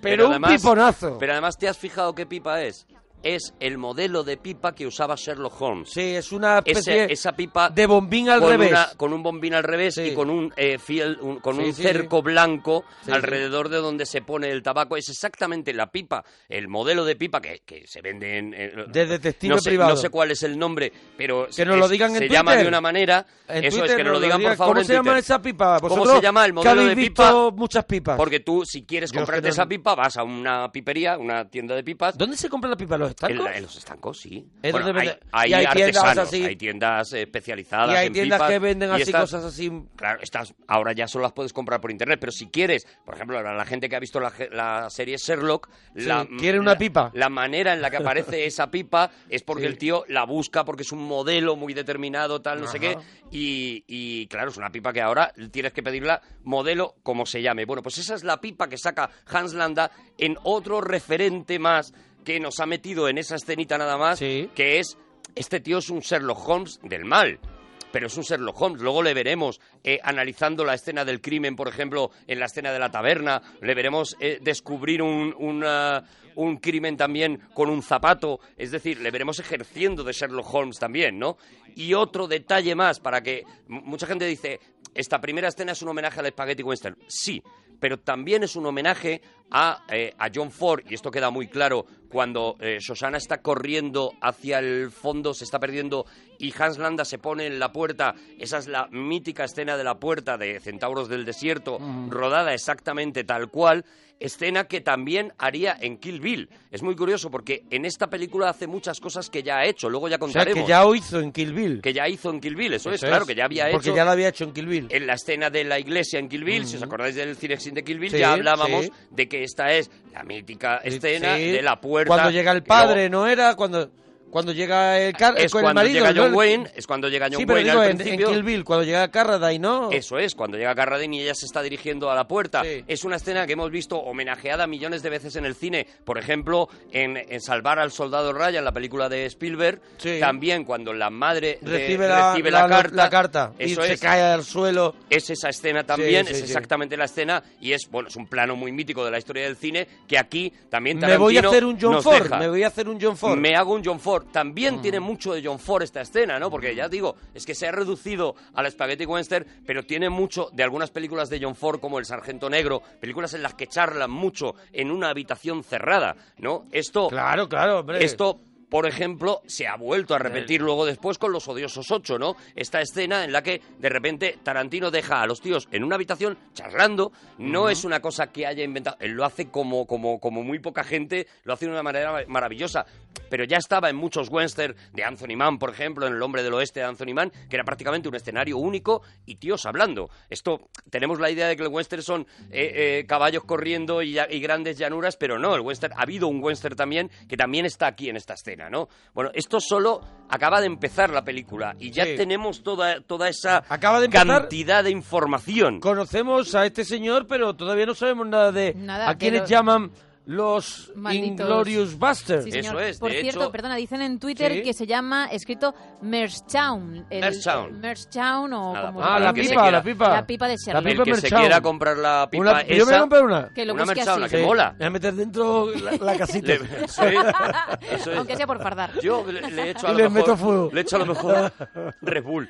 pero, un además- piponazo. Pero además, ¿te has fijado qué pipa es? Es el modelo de pipa que usaba Sherlock Holmes. sí, es una especie Ese- esa pipa de bombín al con, revés. una- con un bombín al revés Sí. y con un eh, fiel, un- con Sí, un sí, cerco blanco alrededor de donde se pone el tabaco. Es exactamente la pipa, el modelo de pipa que, que se vende en... en- De detective no sé, privado. No sé cuál es el nombre, pero Que nos lo digan en se llama de una manera. En eso Twitter es, que nos lo digan, por favor, ¿Cómo en se llama esa pipa? ¿Cómo ¿Vosotros se llama el modelo de pipa? muchas pipas. Porque tú, si quieres Yo comprarte esa pipa, vas a una pipería, una tienda de pipas. ¿Dónde se compra la pipa? ¿En ¿Los En, estancos? en los estancos, sí. Es Bueno, donde hay, hay y hay tiendas así. hay tiendas especializadas y hay en tiendas pipas, que venden así estas- cosas así. Claro, estas ahora ya solo las puedes comprar por internet, pero si quieres, por ejemplo, la, la gente que ha visto la, la serie Sherlock, Sí, la, quiere una pipa. La manera en la que aparece esa pipa es porque Sí. el tío la busca porque es un modelo muy determinado, tal, no sé qué, y, y, claro, es una pipa que ahora tienes que pedirla modelo como se llame. Bueno, pues esa es la pipa que saca Hans Landa en otro referente más que nos ha metido en esa escenita nada más, Sí. que es este tío es un Sherlock Holmes del mal. Pero es un Sherlock Holmes. Luego le veremos eh, analizando la escena del crimen, por ejemplo, en la escena de la taberna. Le veremos eh, descubrir un, una- un crimen también con un zapato. Es decir, le veremos ejerciendo de Sherlock Holmes también, ¿no? Y otro detalle más para que mucha gente dice, esta primera escena es un homenaje al Spaghetti Western. Sí, pero también es un homenaje a, eh, a John Ford, y esto queda muy claro cuando eh, Shoshana está corriendo hacia el fondo, se está perdiendo, y Hans Landa se pone en la puerta. Esa es la mítica escena de la puerta de Centauros del Desierto, rodada exactamente tal cual. Escena que también haría en Kill Bill. Es muy curioso porque en esta película hace muchas cosas que ya ha hecho, luego ya O sea, contaremos. que ya hizo en Kill Bill. que ya hizo en Kill Bill, eso, es, Eso claro, que ya había Porque hecho ya lo había hecho en Kill Bill. en la escena de la iglesia en Kill Bill, si os acordáis del cinexin de Kill Bill, Sí, ya hablábamos sí. de que esta es la mítica escena Sí, de la puerta. Cuando llega el padre, ¿no era? Cuando, cuando llega el, car es el cuando marido. llega. John Wayne, es cuando llega John Sí, pero Wayne digo, al en, en principio. Kill Bill, cuando llega Carradine, ¿no? Eso es, cuando llega Carradine y ella se está dirigiendo a la puerta. Sí. Es una escena que hemos visto homenajeada millones de veces en el cine. Por ejemplo, en, en Salvar al Soldado Ryan, la película de Spielberg. Sí. También cuando la madre de- Recibe, la, recibe la- la, carta. la carta y Eso se es. cae al suelo. Es esa escena también, es exactamente la escena y es, bueno, es un plano muy mítico de la historia del cine que aquí también Me voy a Tarantino hacer un John Ford. deja. Me voy a hacer un John Ford. Me hago un John Ford. También tiene mucho de John Ford esta escena, ¿no? Porque ya digo, es que se ha reducido al Spaghetti Western, pero tiene mucho de algunas películas de John Ford, como El Sargento Negro, películas en las que charlan mucho en una habitación cerrada, ¿no? Esto, Claro, claro, hombre. esto por ejemplo, se ha vuelto a repetir luego después con Los Odiosos 8, ¿no? Esta escena en la que de repente Tarantino deja a los tíos en una habitación charlando, no es una cosa que haya inventado, él lo hace como, como, como muy poca gente, lo hace de una manera maravillosa, pero ya estaba en muchos western de Anthony Mann, por ejemplo, en El Hombre del Oeste de Anthony Mann, que era prácticamente un escenario único y tíos hablando. Esto, tenemos la idea de que el western son eh, eh, caballos corriendo y, grandes llanuras, pero no, el western, ha habido un western también que también está aquí en esta escena, ¿no? Bueno, esto solo acaba de empezar la película y ya Sí. tenemos toda, toda esa Acaba de empezar- cantidad de información. Conocemos a este señor, pero todavía no sabemos nada de Nada, a quienes llaman los Malditos. Inglorious Busters. Sí. Eso es, Por de cierto, hecho- perdona, dicen en Twitter Sí. que se llama escrito Merchtown. Merchtown. Merchtown o Nada, como Ah, se la se pipa, quiera- la pipa. La pipa de La Sherlock. pipa el que se Merchtown. quiera comprar la pipa Una- esa, yo me voy a comprar una. Que lo una merchauna así. que Sí, mola. Voy a meter dentro la, la casita. Le- sí, eso es. Aunque sea por fardar. Yo le, le echo Y a lo le mejor, meto fuego. Le echo a lo mejor Red Bull.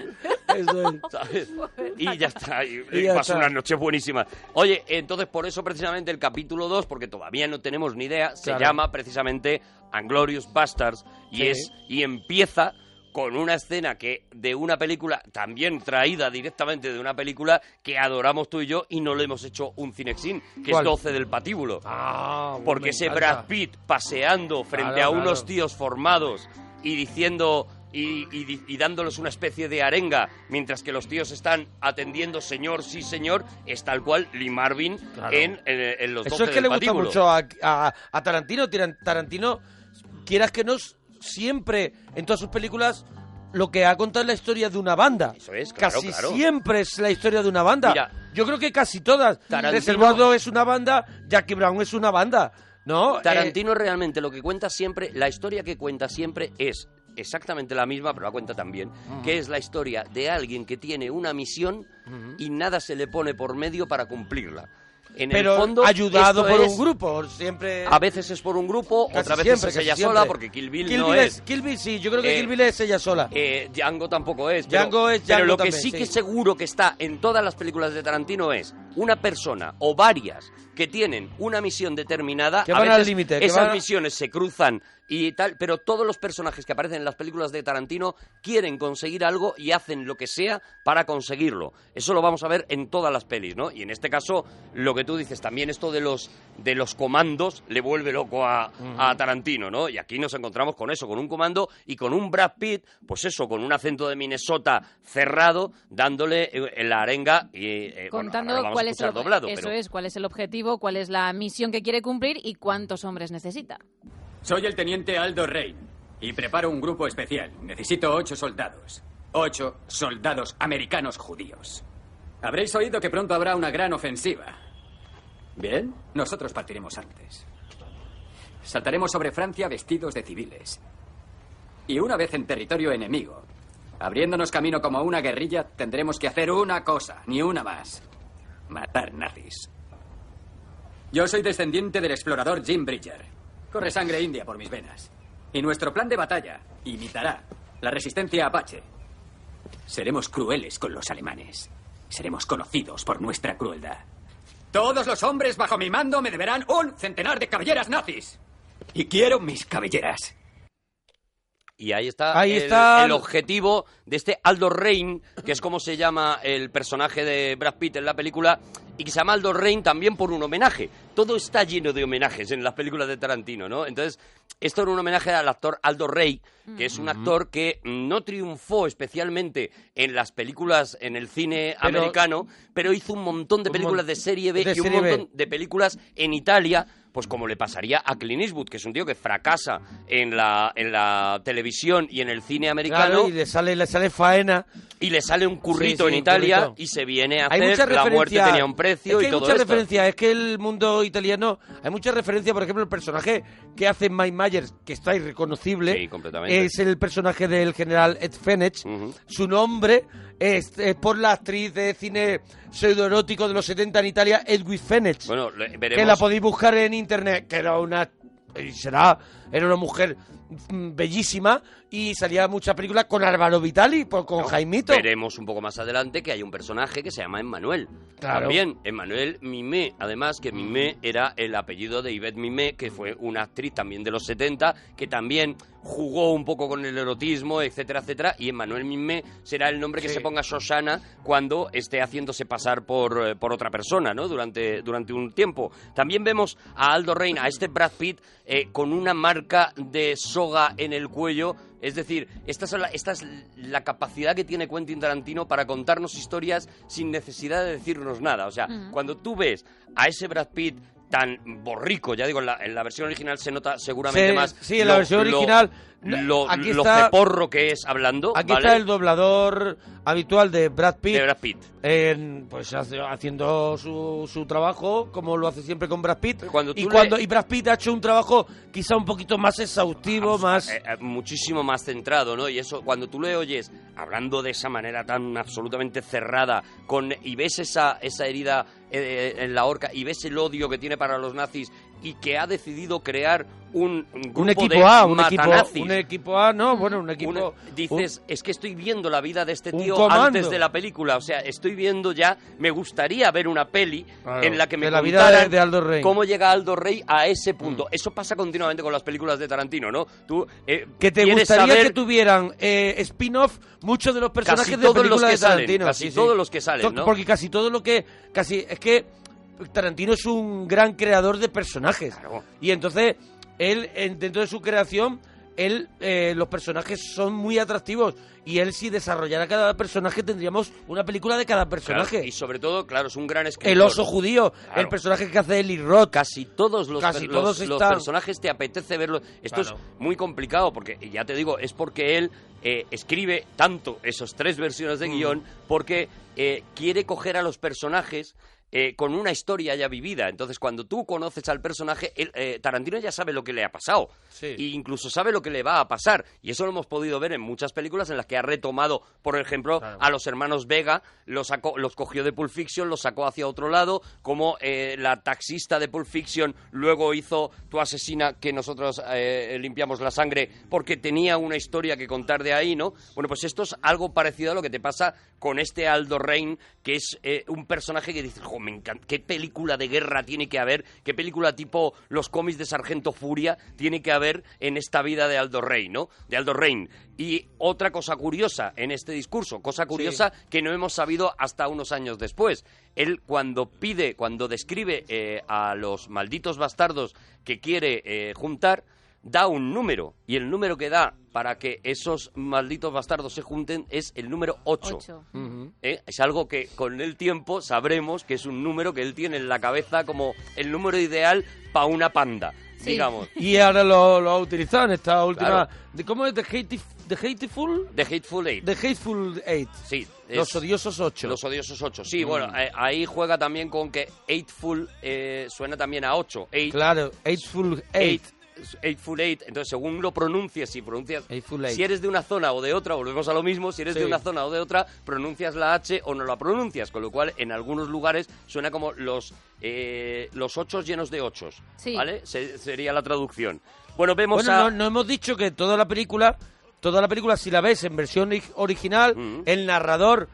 Eso es. ¿sabes? Y ya está. Y, Y ya paso está. unas noches buenísimas. Oye, entonces por eso precisamente el capítulo 2, porque todavía no tenemos ni idea, se Claro. llama precisamente Anglorious Bastards y Sí. es y empieza con una escena que de una película también traída directamente de una película que adoramos tú y yo y no le hemos hecho un cinexin, que ¿Cuál? es 12 del patíbulo. Ah, Porque ese. Brad Pitt paseando frente Claro, a unos claro. tíos formados y diciendo y, y dándoles una especie de arenga mientras que los tíos están atendiendo señor, sí señor, es tal cual Lee Marvin Claro. en, en- en los Eso 12 es que le gusta patíbulo. mucho a, a- a Tarantino. Tarantino, quieras que no, siempre en todas sus películas lo que ha contado es la historia de una banda. Eso es, claro, casi claro. siempre es la historia de una banda. Mira, Yo creo que casi todas. Reservado es una banda, Jackie Brown es una banda. ¿No? Eh, Tarantino realmente lo que cuenta siempre, la historia que cuenta siempre es exactamente la misma, pero la cuenta también, que es la historia de alguien que tiene una misión y nada se le pone por medio para cumplirla. En pero el fondo, ayudado por es- un grupo. Siempre. A veces es por un grupo, casi veces siempre, es ella sola, porque Kill Bill Kill no es. Kill Bill sí, yo creo que Eh, Kill Bill es ella sola. Eh, Django tampoco es. pero- Django es Pero Django lo que sí. que seguro que está en todas las películas de Tarantino es una persona o varias que tienen una misión determinada. Que a van al veces límite, Esas a- misiones se cruzan y tal, pero todos los personajes que aparecen en las películas de Tarantino quieren conseguir algo y hacen lo que sea para conseguirlo. Eso lo vamos a ver en todas las pelis, ¿no? Y en este caso, lo que tú dices, también esto de los, de los comandos le vuelve loco a, a Tarantino, ¿no? Y aquí nos encontramos con eso, con un comando y con un Brad Pitt, pues eso, con un acento de Minnesota cerrado, dándole eh, la arenga y... eh, bueno, Contando ahora lo vamos a cuál es, el, escuchar doblado, eso pero- es, cuál es el objetivo, cuál es la misión que quiere cumplir y cuántos hombres necesita. Soy el teniente Aldo Rey y preparo un grupo especial. Necesito ocho soldados. Ocho soldados americanos judíos. Habréis oído que pronto habrá una gran ofensiva. Bien, nosotros partiremos antes. Saltaremos sobre Francia vestidos de civiles. Y una vez en territorio enemigo, abriéndonos camino como una guerrilla, tendremos que hacer una cosa, ni una más. Matar nazis. Yo soy descendiente del explorador Jim Bridger. Corre sangre india por mis venas. Y nuestro plan de batalla imitará la resistencia apache. Seremos crueles con los alemanes. Seremos conocidos por nuestra crueldad. Todos los hombres bajo mi mando me deberán un centenar de cabelleras nazis. Y quiero mis cabelleras. Y ahí está, Ahí el, está el el- objetivo de este Aldo Rain, que es como se llama el personaje de Brad Pitt en la película, y que se llama Aldo Rain también por un homenaje. Todo está lleno de homenajes en las películas de Tarantino, ¿no? Entonces, esto era un homenaje al actor Aldo Rey, que es un actor que no triunfó especialmente en las películas, en el cine Pero- americano, pero hizo un montón de películas mon- de serie B de y un serie B. montón de películas en Italia, pues como le pasaría a Clint Eastwood, que es un tío que fracasa en la, en la televisión y en el cine americano Claro, y le sale, le sale faena. Y le sale un currito Sí, sí, en Italia currito. y se viene a Hay hacer La muerte tenía un precio es que y hay todo muchas esto. referencias. Es que el mundo italiano. Hay muchas referencias. Por ejemplo, el personaje que hace Mike Myers, que está irreconocible. Sí, completamente. Es el personaje del general Ed Fenech. Su nombre es, es por la actriz de cine pseudoerótico de los 70 en Italia, Edwin Fenech. Bueno, que la podéis buscar en internet, que era una y será era una mujer mm, bellísima y salía muchas películas con Álvaro Vitali, por- con Jaimito. Veremos un poco más adelante que hay un personaje que se llama Emmanuel. Claro. También, Emmanuel Mimé. Además, que Mimé era el apellido de Yvette Mimé, que fue una actriz también de los 70, que también jugó un poco con el erotismo, etcétera, etcétera. Y Emmanuel Mimé será el nombre que se ponga Shoshana cuando esté haciéndose pasar por, eh, por otra persona, ¿no? Durante, durante un tiempo. También vemos a Aldo Reina, a este Brad Pitt, eh, con una marca de soga en el cuello. Es decir, esta es, la, esta es la capacidad que tiene Quentin Tarantino para contarnos historias sin necesidad de decirnos nada. O sea, cuando tú ves a ese Brad Pitt tan borrico, ya digo, en la, en la versión original se nota seguramente Sí, más. sí, en la versión original, Lo, aquí lo está- ceporro que es hablando. Aquí ¿vale? está el doblador habitual de Brad Pitt, de Brad Pitt. en, pues hace- haciendo su, su trabajo como lo hace siempre con Brad Pitt. Cuando y cuando le- y Brad Pitt ha hecho un trabajo quizá un poquito más exhaustivo, más Eh, eh, muchísimo más centrado, ¿no? Y eso, cuando tú le oyes hablando de esa manera tan absolutamente cerrada, con y ves esa, esa herida eh, en la horca, y ves el odio que tiene para los nazis, y que ha decidido crear un, un grupo un equipo de A, un equipo, un equipo A, no, bueno, un equipo Una- dices, es que estoy viendo la vida de este un tío antes de la película. O sea, estoy viendo ya. Me gustaría ver una peli Claro, en la que me de la vida de- de Aldo Rey. Mm. cómo llega Aldo Rey a ese punto. Eso pasa continuamente con las películas de Tarantino, ¿no? Tú eh, que te gustaría saber que tuvieran eh, spin-off muchos de los personajes Casi de películas de salen, Tarantino. casi sí, sí. todos los que salen, ¿no? Porque casi todo lo que casi es que Tarantino es un gran creador de personajes Claro. y entonces él en- dentro de su creación él eh, los personajes son muy atractivos y él si desarrollara cada personaje tendríamos una película de cada Claro, personaje. y sobre todo, claro, es un gran escritor. el oso judío, Claro. el personaje que hace Eli Roth. Casi todos los, Casi per- todos los- personajes te apetece verlos. Esto Claro. es muy complicado porque, ya te digo, es porque él eh, escribe tanto esos tres versiones Mm. de guion porque eh, quiere coger a los personajes eh, con una historia ya vivida. Entonces, cuando tú conoces al personaje, él, eh, Tarantino ya sabe lo que le ha pasado. Sí. E incluso sabe lo que le va a pasar. Y eso lo hemos podido ver en muchas películas en las que ha retomado, por ejemplo, Claro. a los hermanos Vega, los, sacó, los cogió de Pulp Fiction, los sacó hacia otro lado, como eh, la taxista de Pulp Fiction luego hizo Tu asesina, que nosotros eh, limpiamos la sangre, porque tenía una historia que contar de ahí, ¿no? Bueno, pues esto es algo parecido a lo que te pasa con este Aldo Rain, que es eh, un personaje que dices, jo, me encanta, qué película de guerra tiene que haber, qué película tipo los cómics de Sargento Furia tiene que haber en esta vida de Aldo Rain, ¿no? De Aldo Rain. Y otra cosa curiosa en este discurso, cosa curiosa que no hemos sabido hasta unos años después. Él cuando pide, cuando describe eh, a los malditos bastardos que quiere eh, juntar, da un número. Y el número que da para que esos malditos bastardos se junten es el número 8. Ocho. ¿eh? Es algo que con el tiempo sabremos que es un número que él tiene en la cabeza como el número ideal para una panda, Sí. digamos. Y ahora lo, lo ha utilizado en esta última Claro. de cómo es The, Hatif- The Hateful The Hateful Eight. The Hateful Eight. Sí, es- Los odiosos ocho. Los odiosos 8. Sí, Mm. bueno, eh, ahí juega también con que Eightful eh, suena también a 8. Eight, Claro, Eightful Eight. eight, Eightful Eight. Entonces, según lo pronuncies, si pronuncias. Eightful Eight. Si eres de una zona o de otra, volvemos a lo mismo. Si eres Sí. de una zona o de otra, pronuncias la H o no la pronuncias. Con lo cual, en algunos lugares suena como los, eh, los ochos llenos de ochos. Sí. ¿Vale? Se- sería la traducción. Bueno, vemos Bueno, a. no, no hemos dicho que toda la película, toda la película, si la ves en versión ori- original, Mm. el narrador,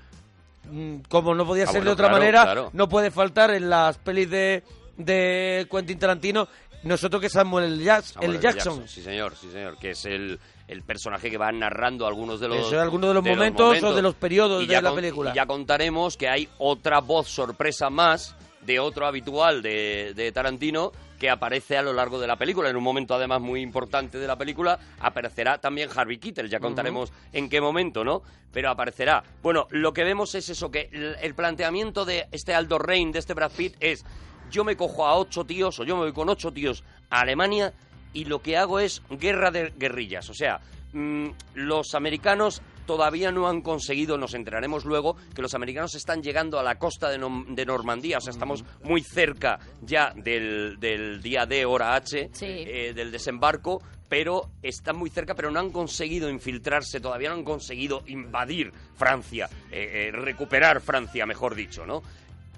mm, como no podía Ah, ser bueno, de otra claro, manera, claro. no puede faltar en las pelis de, de Quentin Tarantino nosotros que Samuel. Jackson, Samuel L. L. Jackson. Sí, señor, sí, señor. Que es el, el personaje que va narrando algunos de los... Eso, algunos de los momentos o de los periodos Y de la con- película. Y ya contaremos que hay otra voz sorpresa más de otro habitual de, de Tarantino que aparece a lo largo de la película. En un momento, además, muy importante de la película, aparecerá también Harvey Keitel. Ya contaremos en qué momento, ¿no? Pero aparecerá. Bueno, lo que vemos es eso, que el, el planteamiento de este Aldo Rain, de este Brad Pitt, es yo me cojo a ocho tíos, o yo me voy con ocho tíos a Alemania y lo que hago es guerra de guerrillas. O sea, mm, los americanos todavía no han conseguido, nos enteraremos luego, que los americanos están llegando a la costa de, de Normandía, o sea, estamos muy cerca ya del, del día D, hora H, Sí. eh, del desembarco, pero están muy cerca, pero no han conseguido infiltrarse, todavía no han conseguido invadir Francia, eh, eh, recuperar Francia, mejor dicho, ¿no?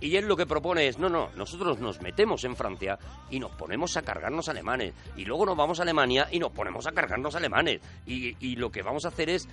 Y él lo que propone es, no, no, nosotros nos metemos en Francia y nos ponemos a cargarnos alemanes. Y luego nos vamos a Alemania y nos ponemos a cargarnos alemanes. Y, y lo que vamos a hacer es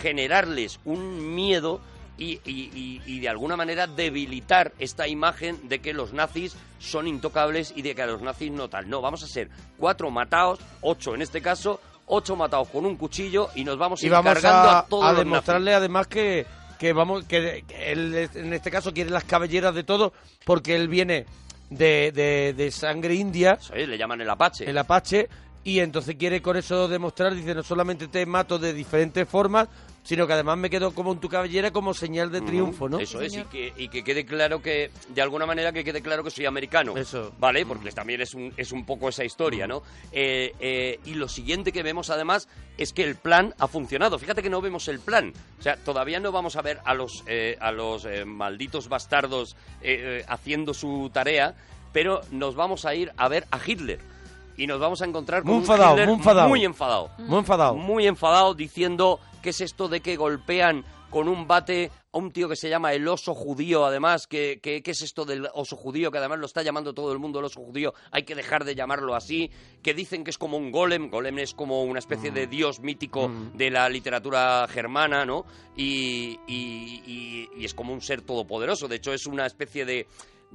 generarles un miedo y, y- de alguna manera debilitar esta imagen de que los nazis son intocables y de que a los nazis no tal. No, vamos a ser cuatro matados, ocho en este caso, ocho matados con un cuchillo y nos vamos a y ir vamos cargando a, a, todos a los demostrarle además que, que vamos que, que él en este caso quiere las cabelleras de todo porque él viene de, de, de sangre india le llaman el Apache. el apache y entonces quiere con eso demostrar dice no solamente te mato de diferentes formas sino que además me quedo como en tu cabellera como señal de triunfo no Eso es, y que, y que quede claro que, de alguna manera, que quede claro que soy americano. Eso. ¿Vale? Porque también es un, es un poco esa historia, ¿no? Eh, eh, y lo siguiente que vemos, además, es que el plan ha funcionado. Fíjate que no vemos el plan. O sea, todavía no vamos a ver a los, eh, a los eh, malditos bastardos eh, eh, haciendo su tarea, pero nos vamos a ir a ver a Hitler. Y nos vamos a encontrar con Muy un enfadado, Hitler muy enfadado. muy enfadado muy enfadado muy enfadado diciendo qué es esto de que golpean con un bate a un tío que se llama el oso judío, además, que, es esto del oso judío, que además lo está llamando todo el mundo el oso judío, hay que dejar de llamarlo así, que dicen que es como un golem, golem es como una especie Mm. de dios mítico de la literatura germana, ¿no? Y, y- y- y es como un ser todopoderoso, de hecho es una especie de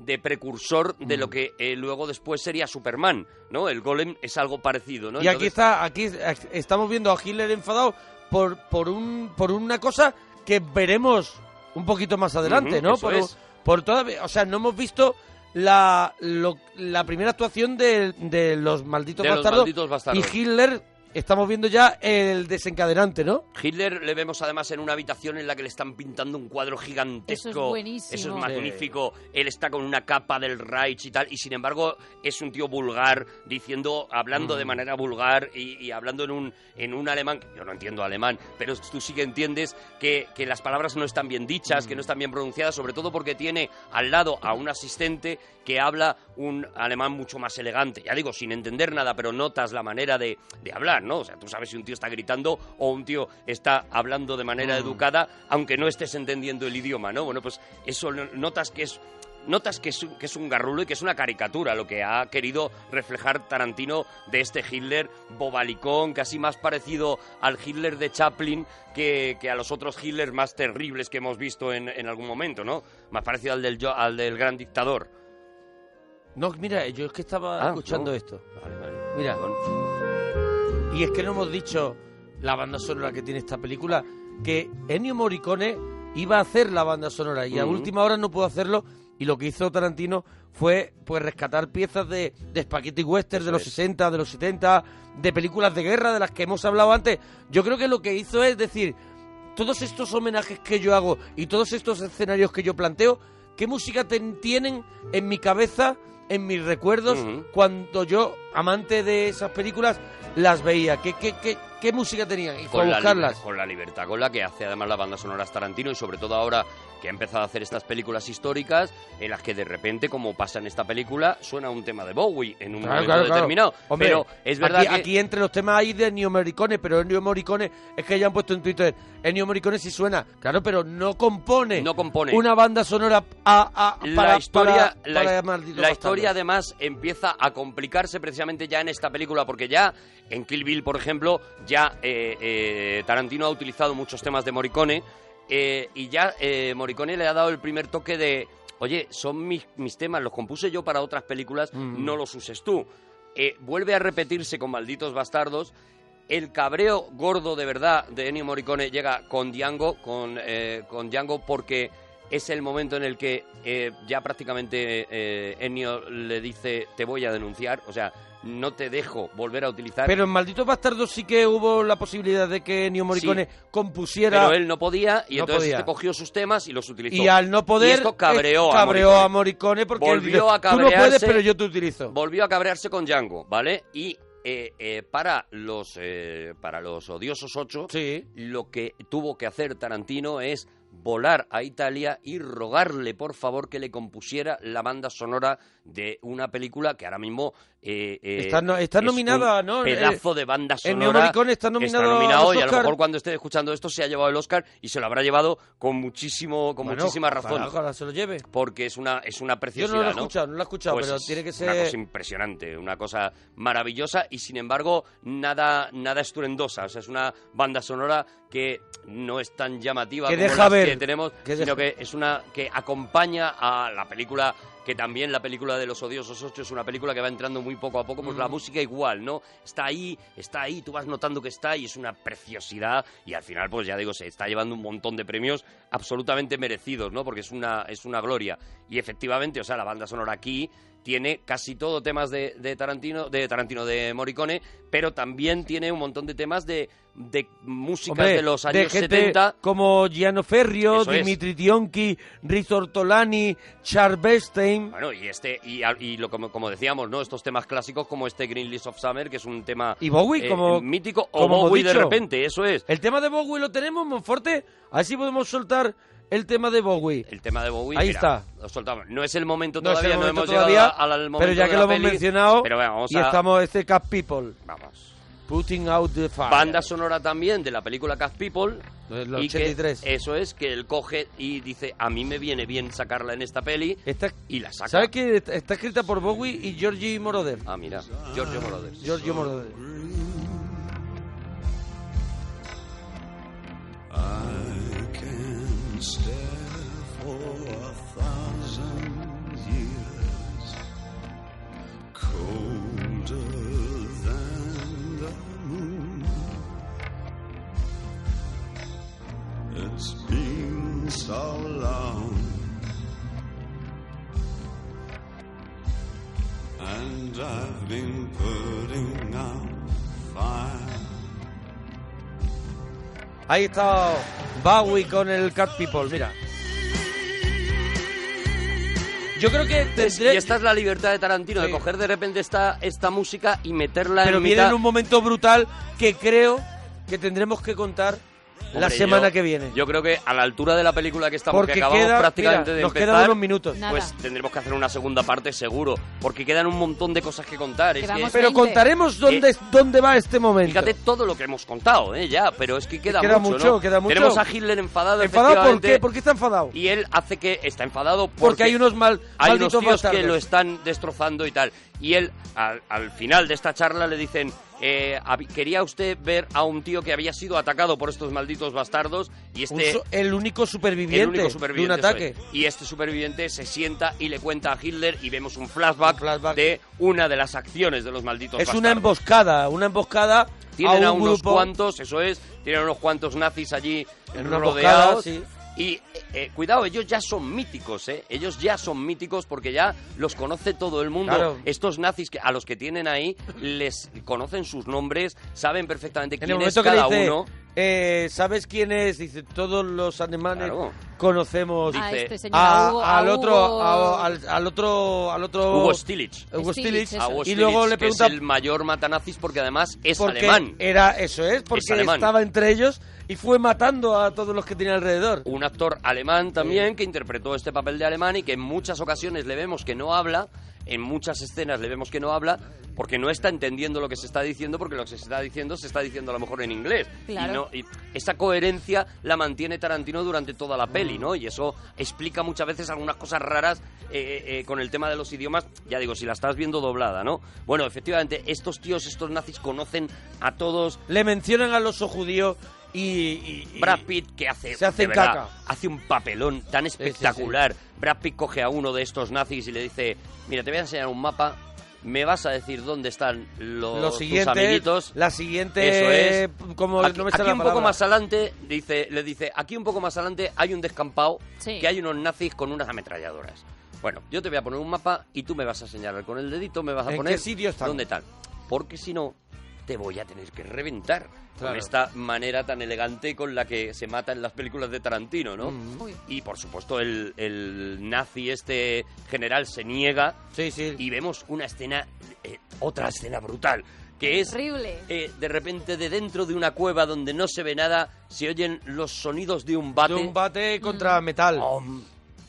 de precursor de lo que eh, luego después sería Superman, ¿no? El golem es algo parecido, ¿no? y aquí está aquí estamos viendo a Hitler enfadado por por un por una cosa que veremos un poquito más adelante no por, es. por toda o sea no hemos visto la lo- la primera actuación de, de los malditos De los bastardos malditos bastardos. y Hitler estamos viendo ya el desencadenante no Hitler le vemos además en una habitación en la que le están pintando un cuadro gigantesco. Eso es buenísimo. Eso es magnífico. Él está con una capa del Reich y tal. Y sin embargo, es un tío vulgar, diciendo, hablando Mm. de manera vulgar y, y hablando en un, en un alemán. Yo no entiendo alemán, pero tú sí que entiendes que, que las palabras no están bien dichas, Mm. que no están bien pronunciadas, sobre todo porque tiene al lado a un asistente que habla un alemán mucho más elegante. Ya digo, sin entender nada, pero notas la manera de, de hablar, ¿no? O sea, tú sabes si un tío está gritando o un tío está hablando de manera educada, aunque no estés entendiendo el idioma, ¿no? Bueno, pues eso no- notas que es notas que es, un- que es un garrulo y que es una caricatura lo que ha querido reflejar Tarantino de este Hitler bobalicón, casi más parecido al Hitler de Chaplin que, que a los otros Hitlers más terribles que hemos visto en, en algún momento, ¿no? Más parecido al del, al del gran dictador. no mira yo es que estaba Ah, escuchando no. esto Vale, vale. Mira. Perdón. Y es que no hemos dicho la banda sonora que tiene esta película, que Ennio Morricone iba a hacer la banda sonora y a última hora no pudo hacerlo y lo que hizo Tarantino fue pues rescatar piezas de, de Spaghetti Western de los es. 60, de los 70, de películas de guerra de las que hemos hablado antes. Yo creo que lo que hizo es decir, todos estos homenajes que yo hago y todos estos escenarios que yo planteo, ¿qué música ten- tienen en mi cabeza, en mis recuerdos, cuando yo, amante de esas películas, las veía? ¿Qué, qué, qué, qué música tenían? Y con la, buscarlas. con la libertad con la que hace además la banda sonora Tarantino y sobre todo ahora que ha empezado a hacer estas películas históricas en las que de repente, como pasa en esta película, suena un tema de Bowie en un Claro, momento claro, claro. determinado. Hombre, pero es verdad aquí, que... aquí entre los temas hay de Ennio Morricone, pero Ennio Morricone es que ya han puesto en Twitter, Ennio Morricone sí suena, claro, pero no compone, No compone. una banda sonora a, a- para, la historia, para- la, para historia además empieza a complicarse precisamente ya en esta película porque ya en Kill Bill, por ejemplo, ya eh, eh, Tarantino ha utilizado muchos temas de Morricone eh, y ya eh, Morricone le ha dado el primer toque de, oye, son mis, mis temas, los compuse yo para otras películas, Mm. no los uses tú. eh, vuelve a repetirse con Malditos Bastardos. El cabreo gordo de verdad de Ennio Morricone llega con Django, con, eh, con Django porque es el momento en el que ya prácticamente Ennio le dice te voy a denunciar, o sea, no te dejo volver a utilizar. Pero en Malditos Bastardos sí que hubo la posibilidad de que Ennio Morricone compusiera... Pero él no podía y No entonces podía. este cogió sus temas y los utilizó. Y al no poder, Y esto cabreó, a, cabreó Morricone. a Morricone porque él Volvió dice, a tú no puedes, cabrearse. pero yo te utilizo. Volvió a cabrearse con Django, ¿vale? Y eh, eh, para los eh, para los odiosos ocho, lo que tuvo que hacer Tarantino es volar a Italia y rogarle por favor que le compusiera la banda sonora de una película que ahora mismo eh, eh, Está no- está es nominada, ¿no? pedazo de banda sonora Morricone está nominado a nominado los y a lo Oscar. mejor cuando esté escuchando esto se ha llevado el Oscar y se lo habrá llevado con muchísimo con Bueno, muchísima razón ojalá, ojalá se lo lleve. porque es una es una Yo preciosidad no lo he escuchado, no lo he escuchado, Pues pero es tiene que una ser... cosa impresionante, una cosa maravillosa y sin embargo nada nada estruendosa, o sea, es una banda sonora que no es tan llamativa Que como deja las ver, que tenemos, que sino deja- que es una que acompaña a la película que también la película de los odiosos ocho es una película que va entrando muy poco a poco, pues Mm. la música igual, ¿no? Está ahí, está ahí, tú vas notando que está y es una preciosidad y al final, pues ya digo, se está llevando un montón de premios absolutamente merecidos, ¿no? Porque es una, es una gloria. Y efectivamente, o sea, la banda sonora aquí tiene casi todo temas de, de Tarantino, de Tarantino, de Morricone, pero también tiene un montón de temas de, de Hombre, de los de años gente 70. como Giano Ferrio, Eso es. Dimitri Tionchi, Riz Ortolani, Charles Bernstein. Bueno, y este y, y lo como, como decíamos, ¿no? Estos temas clásicos como este Green List of Summer, que es un tema Y Bowie eh, como mítico o como Bowie de repente, eso es. El tema de Bowie lo tenemos, Monforte. Así podemos soltar el tema de Bowie. El tema de Bowie, Ahí mira, está. lo soltamos. No es el momento No es el todavía, no, momento hemos todavía, llegado al momento pero ya de que la lo hemos mencionado pero venga, vamos y a estamos este Cat People. Vamos. Putting out the fire. banda sonora también de la película Cat People. Y que 83. eso es que él coge y dice, a mí me viene bien sacarla en esta peli y la saca. ¿Sabes que está está escrita por Bowie y Georgie Moroder? Ah, mira, Giorgio Moroder. Giorgio Moroder. I can stare for a thousand years, colder than the moon. It's been so long, and I've been putting out fire. Está Bowie con el Cat People, mira. Yo creo que tendré... Y esta es la libertad de Tarantino, de coger de repente esta, esta música y meterla Pero en viene mitad... en un momento brutal que creo que tendremos que contar la Hombre, semana yo- que viene. Yo creo que a la altura de la película que estamos, Porque que acabamos queda- prácticamente mira, de nos empezar, quedan unos minutos. pues tendremos que hacer una segunda parte seguro, porque quedan un montón de cosas que contar. Es que, Pero contaremos dónde, dónde va este momento. Fíjate todo lo que hemos contado, ¿eh? Ya, pero es que queda, Queda mucho, mucho, ¿no? queda mucho. Tenemos a Hitler enfadado, ¿Enfadado por qué? ¿Por qué está enfadado? Y él hace que está enfadado porque, Porque hay unos mal- hay unos malditos tíos que lo están destrozando y tal. Y él, al, al final de esta charla, le dicen, eh, quería usted ver a un tío que había sido atacado por estos malditos bastardos y este... el único superviviente, el único superviviente de un ataque. Y este superviviente se sienta y le cuenta a Hitler y vemos un flashback, de una de las acciones de los malditos Es bastardos. una emboscada, una emboscada Tienen a a, un unos grupo. cuantos, eso es, tienen unos cuantos nazis allí En rodeados. sí. Y eh, cuidado, ellos ya son míticos, ¿eh? Ellos ya son míticos porque ya los conoce todo el mundo. Claro. Estos nazis que, a los que tienen ahí les conocen sus nombres, saben perfectamente En el quién es que cada dice, uno. eh, ¿sabes quién es? Dice, todos los alemanes Claro. conocemos A este señor, a- a Hugo- a al otro, Hugo- a- al, al otro, al otro Hugo Stilich. Hugo Stilich, Stilich. Hugo y luego le que pregunta es el mayor matanazis porque además es porque alemán. era eso es porque alemán. estaba entre ellos y fue matando a todos los que tenía alrededor. un actor alemán también que interpretó este papel de alemán y que en muchas ocasiones le vemos que no habla, en muchas escenas le vemos que no habla porque no está entendiendo lo que se está diciendo porque lo que se está diciendo se está diciendo a lo mejor en inglés Claro. y, no, y esa coherencia la mantiene Tarantino durante toda la peli, ¿no? Y eso explica muchas veces algunas cosas raras eh, eh, con el tema de los idiomas, ya digo, si la estás viendo doblada, ¿no? Bueno, efectivamente, estos tíos, estos nazis conocen a todos Le mencionan al oso judío y, y- y- Brad Pitt que hace se hace de verdad, caca. hace un papelón tan espectacular. Brad Pitt coge a uno de estos nazis y le dice, mira, te voy a enseñar un mapa me vas a decir dónde están los Lo tus siguiente, amiguitos. la siguiente, Eso es. como aquí no me sale aquí un poco más adelante dice, le dice, aquí un poco más adelante hay un descampado Sí. que hay unos nazis con unas ametralladoras. Bueno, yo te voy a poner un mapa y tú me vas a señalar con el dedito, me vas a ¿En poner qué sitio están? dónde tal. Porque si no, te voy a tener que reventar. Claro. Con esta manera tan elegante con la que se mata en las películas de Tarantino, ¿no? Mm. Y por supuesto el, el nazi este general se niega Sí, sí. y vemos una escena, eh, otra escena brutal, que es Horrible. eh, de repente de dentro de una cueva donde no se ve nada, se oyen los sonidos de un bate. De un bate contra metal. ¡Pom!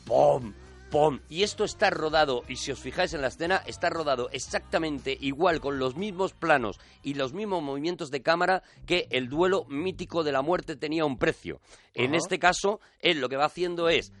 ¡Pom! ¡Pom! Y esto está rodado, y si os fijáis en la escena, está rodado exactamente igual, con los mismos planos y los mismos movimientos de cámara que el duelo mítico de la muerte tenía un precio. En este caso, él lo que va haciendo es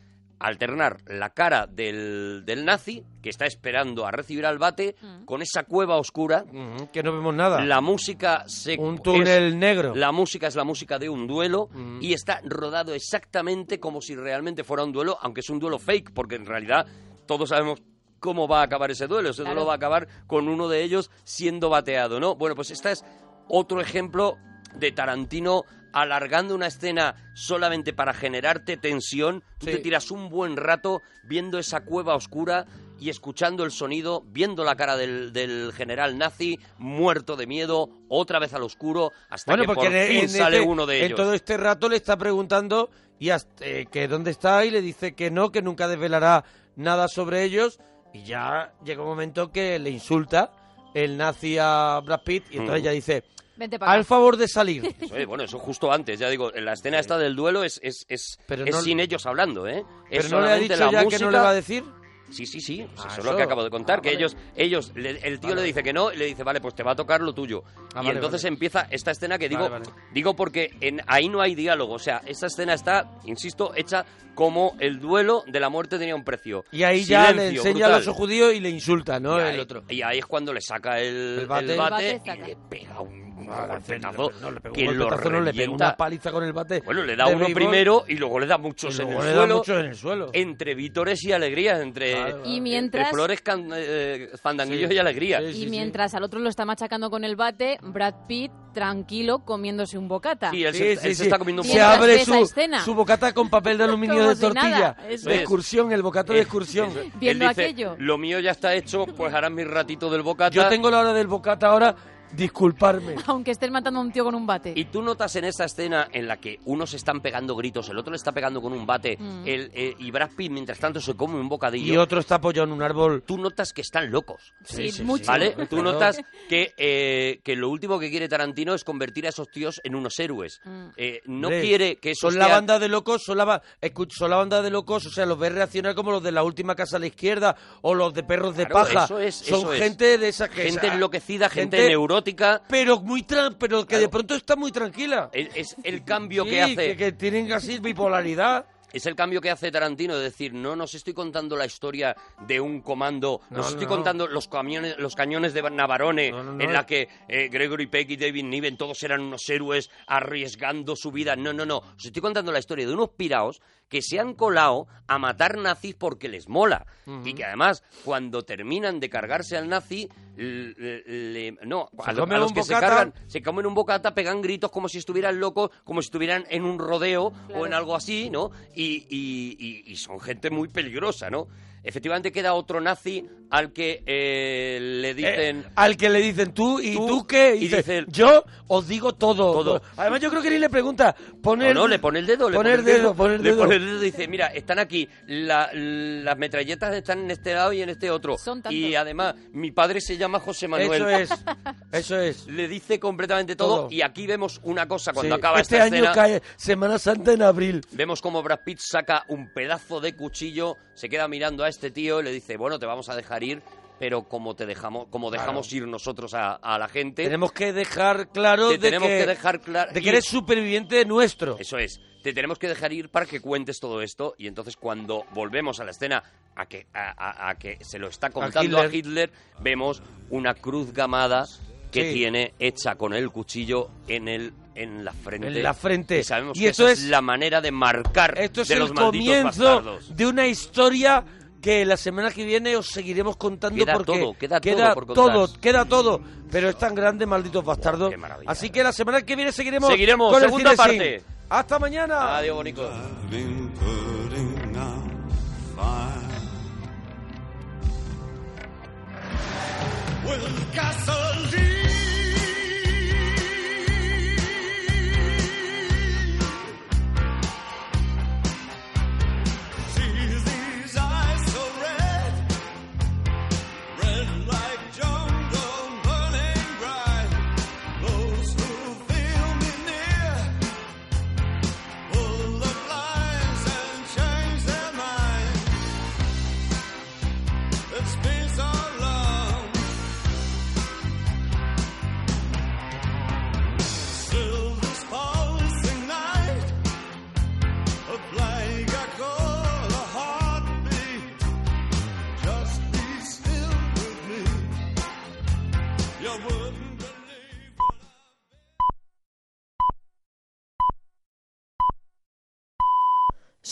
alternar la cara del, del nazi, que está esperando a recibir al bate, Mm. con esa cueva oscura. Que no vemos nada. La música se Un túnel es- negro. La música es la música de un duelo Mm. y está rodado exactamente como si realmente fuera un duelo, aunque es un duelo fake, porque en realidad todos sabemos cómo va a acabar ese duelo. Ese Claro. duelo va a acabar con uno de ellos siendo bateado, ¿no? Bueno, pues esta es otro ejemplo de Tarantino alargando una escena solamente para generarte tensión. Tú Sí. te tiras un buen rato viendo esa cueva oscura y escuchando el sonido, viendo la cara del, del general nazi, muerto de miedo, otra vez al oscuro, hasta Bueno, que porque por en, fin en sale este- uno de en ellos. todo este rato le está preguntando y hasta, eh, que dónde está y le dice que no, que nunca desvelará nada sobre ellos y ya llega un momento que le insulta el nazi a Brad Pitt y entonces Mm. ya dice al acá. favor de salir. Eso es, bueno, eso justo antes, ya digo, en la escena esta del duelo es, es, es, Pero es no- sin ellos hablando, ¿eh? Es Pero no le ha dicho la ya música. que no le va a decir. Sí, sí, sí, pues Ah, eso es lo que acabo de contar, Ah, que vale. ellos, ellos, le- el tío Vale, le dice que no y le dice, vale, pues te va a tocar lo tuyo. Ah, y vale, entonces vale. empieza esta escena que digo, Vale, vale. digo porque en, ahí no hay diálogo, o sea, esta escena está, insisto, hecha como el duelo de la muerte tenía un precio. Y ahí ya le Silencio, enseña brutal. al oso judío y le insulta, ¿no? y, el ahí, otro. y ahí es cuando le saca el, El el bate. bate, El bate y le pega un Golpetazo no, le pegó que un lo golpetazo, no, le pegó una paliza con el bate. Bueno, le da uno béisbol primero y luego le da muchos en el le da suelo. muchos en el suelo. Entre vítores y alegrías, entre, Claro, Y mientras- entre flores, can- eh, fandanguillos Sí. y alegría. Sí, Y sí, mientras al otro lo está machacando con el bate, Brad Pitt tranquilo comiéndose un bocata. Sí, él, Sí, se, él sí, se está comiendo un Se Mientras poco. abre su, escena. su bocata con papel de aluminio Como de tortilla. de excursión, el bocata de excursión. Eso. Viendo aquello. Lo mío ya está hecho, pues harás mi ratito del bocata. Yo tengo la hora del bocata ahora, disculparme. Aunque estés matando a un tío con un bate. Y tú notas en esa escena en la que unos están pegando gritos, el otro le está pegando con un bate, Mm. el, eh, y Brad Pitt mientras tanto se come un bocadillo. Y otro está apoyado en un árbol. Tú notas que están locos. Sí, mucho. ¿Vale? Claro. Tú notas que, eh, que lo último que quiere Tarantino es convertir a esos tíos en unos héroes. Mm. Eh, no quiere que esos Son la banda de locos, son la, ba- son la banda de locos, o sea, los ves reaccionar como los de la última casa a la izquierda o los de perros de Claro, paja. eso es, son eso es. gente de esa que gente esa- enloquecida, gente, neurótica. Pero muy tran- pero que de Claro. pronto está muy tranquila. Es, es el cambio Sí, que hace. que, que tienen así bipolaridad. Es el cambio que hace Tarantino, de decir, no nos estoy contando la historia de un comando, No, nos no, estoy no. contando los camiones, los cañones de Navarone, No, no, no. en la que eh, Gregory Peck y David Niven todos eran unos héroes arriesgando su vida. No, no, no. Os estoy contando la historia de unos piraos que se han colado a matar nazis porque les mola. Y que además, cuando terminan de cargarse al nazi, le- le- no, Se a, lo- comen a los un que se bocata. cargan, se comen un bocata, pegan gritos como si estuvieran locos, como si estuvieran en un rodeo o en algo así, ¿no? Y, y- y- y son gente muy peligrosa, ¿no? Efectivamente queda otro nazi al que eh, le dicen... Eh, al que le dicen tú y Tú, tú, qué, y y dice, dice yo os digo todo. Todo. Además yo creo que ni le pregunta, No, poner no, le pone el dedo, le poner pone el dedo, poner le dedo. pone el dedo y dice, mira, están aquí, la- las metralletas están en este lado y en este otro. Son y además, mi padre se llama José Manuel. Eso es, eso es. Le dice completamente todo, Todo. y aquí vemos una cosa cuando Sí, acaba este esta año escena. cae Semana Santa en abril. Vemos como Brad Pitt saca un pedazo de cuchillo, se queda mirando a este tío y le dice, bueno, te vamos a dejar ir, pero como te dejamos, como dejamos ir nosotros a, a la gente, Tenemos que dejar claro te de, tenemos que, que dejar claro de que eres superviviente nuestro. Eso es. Te tenemos que dejar ir para que cuentes todo esto y entonces cuando volvemos a la escena a que, a, a- a que se lo está contando a Hitler. Vemos una cruz gamada que Sí. tiene hecha con el cuchillo en el en la frente. En la frente. Y sabemos Y que esto esa es, es- la manera de marcar Esto es de el los comienzo bastardos. de una historia que la semana que viene os seguiremos contando Queda porque todo, queda todo por todo, contar. queda todo, pero es tan grande, malditos bastardos. qué maravilla. Así que la semana que viene seguiremos, Seguiremos, con el segunda Cine parte. Sin. Hasta mañana. Adiós, with gasoline.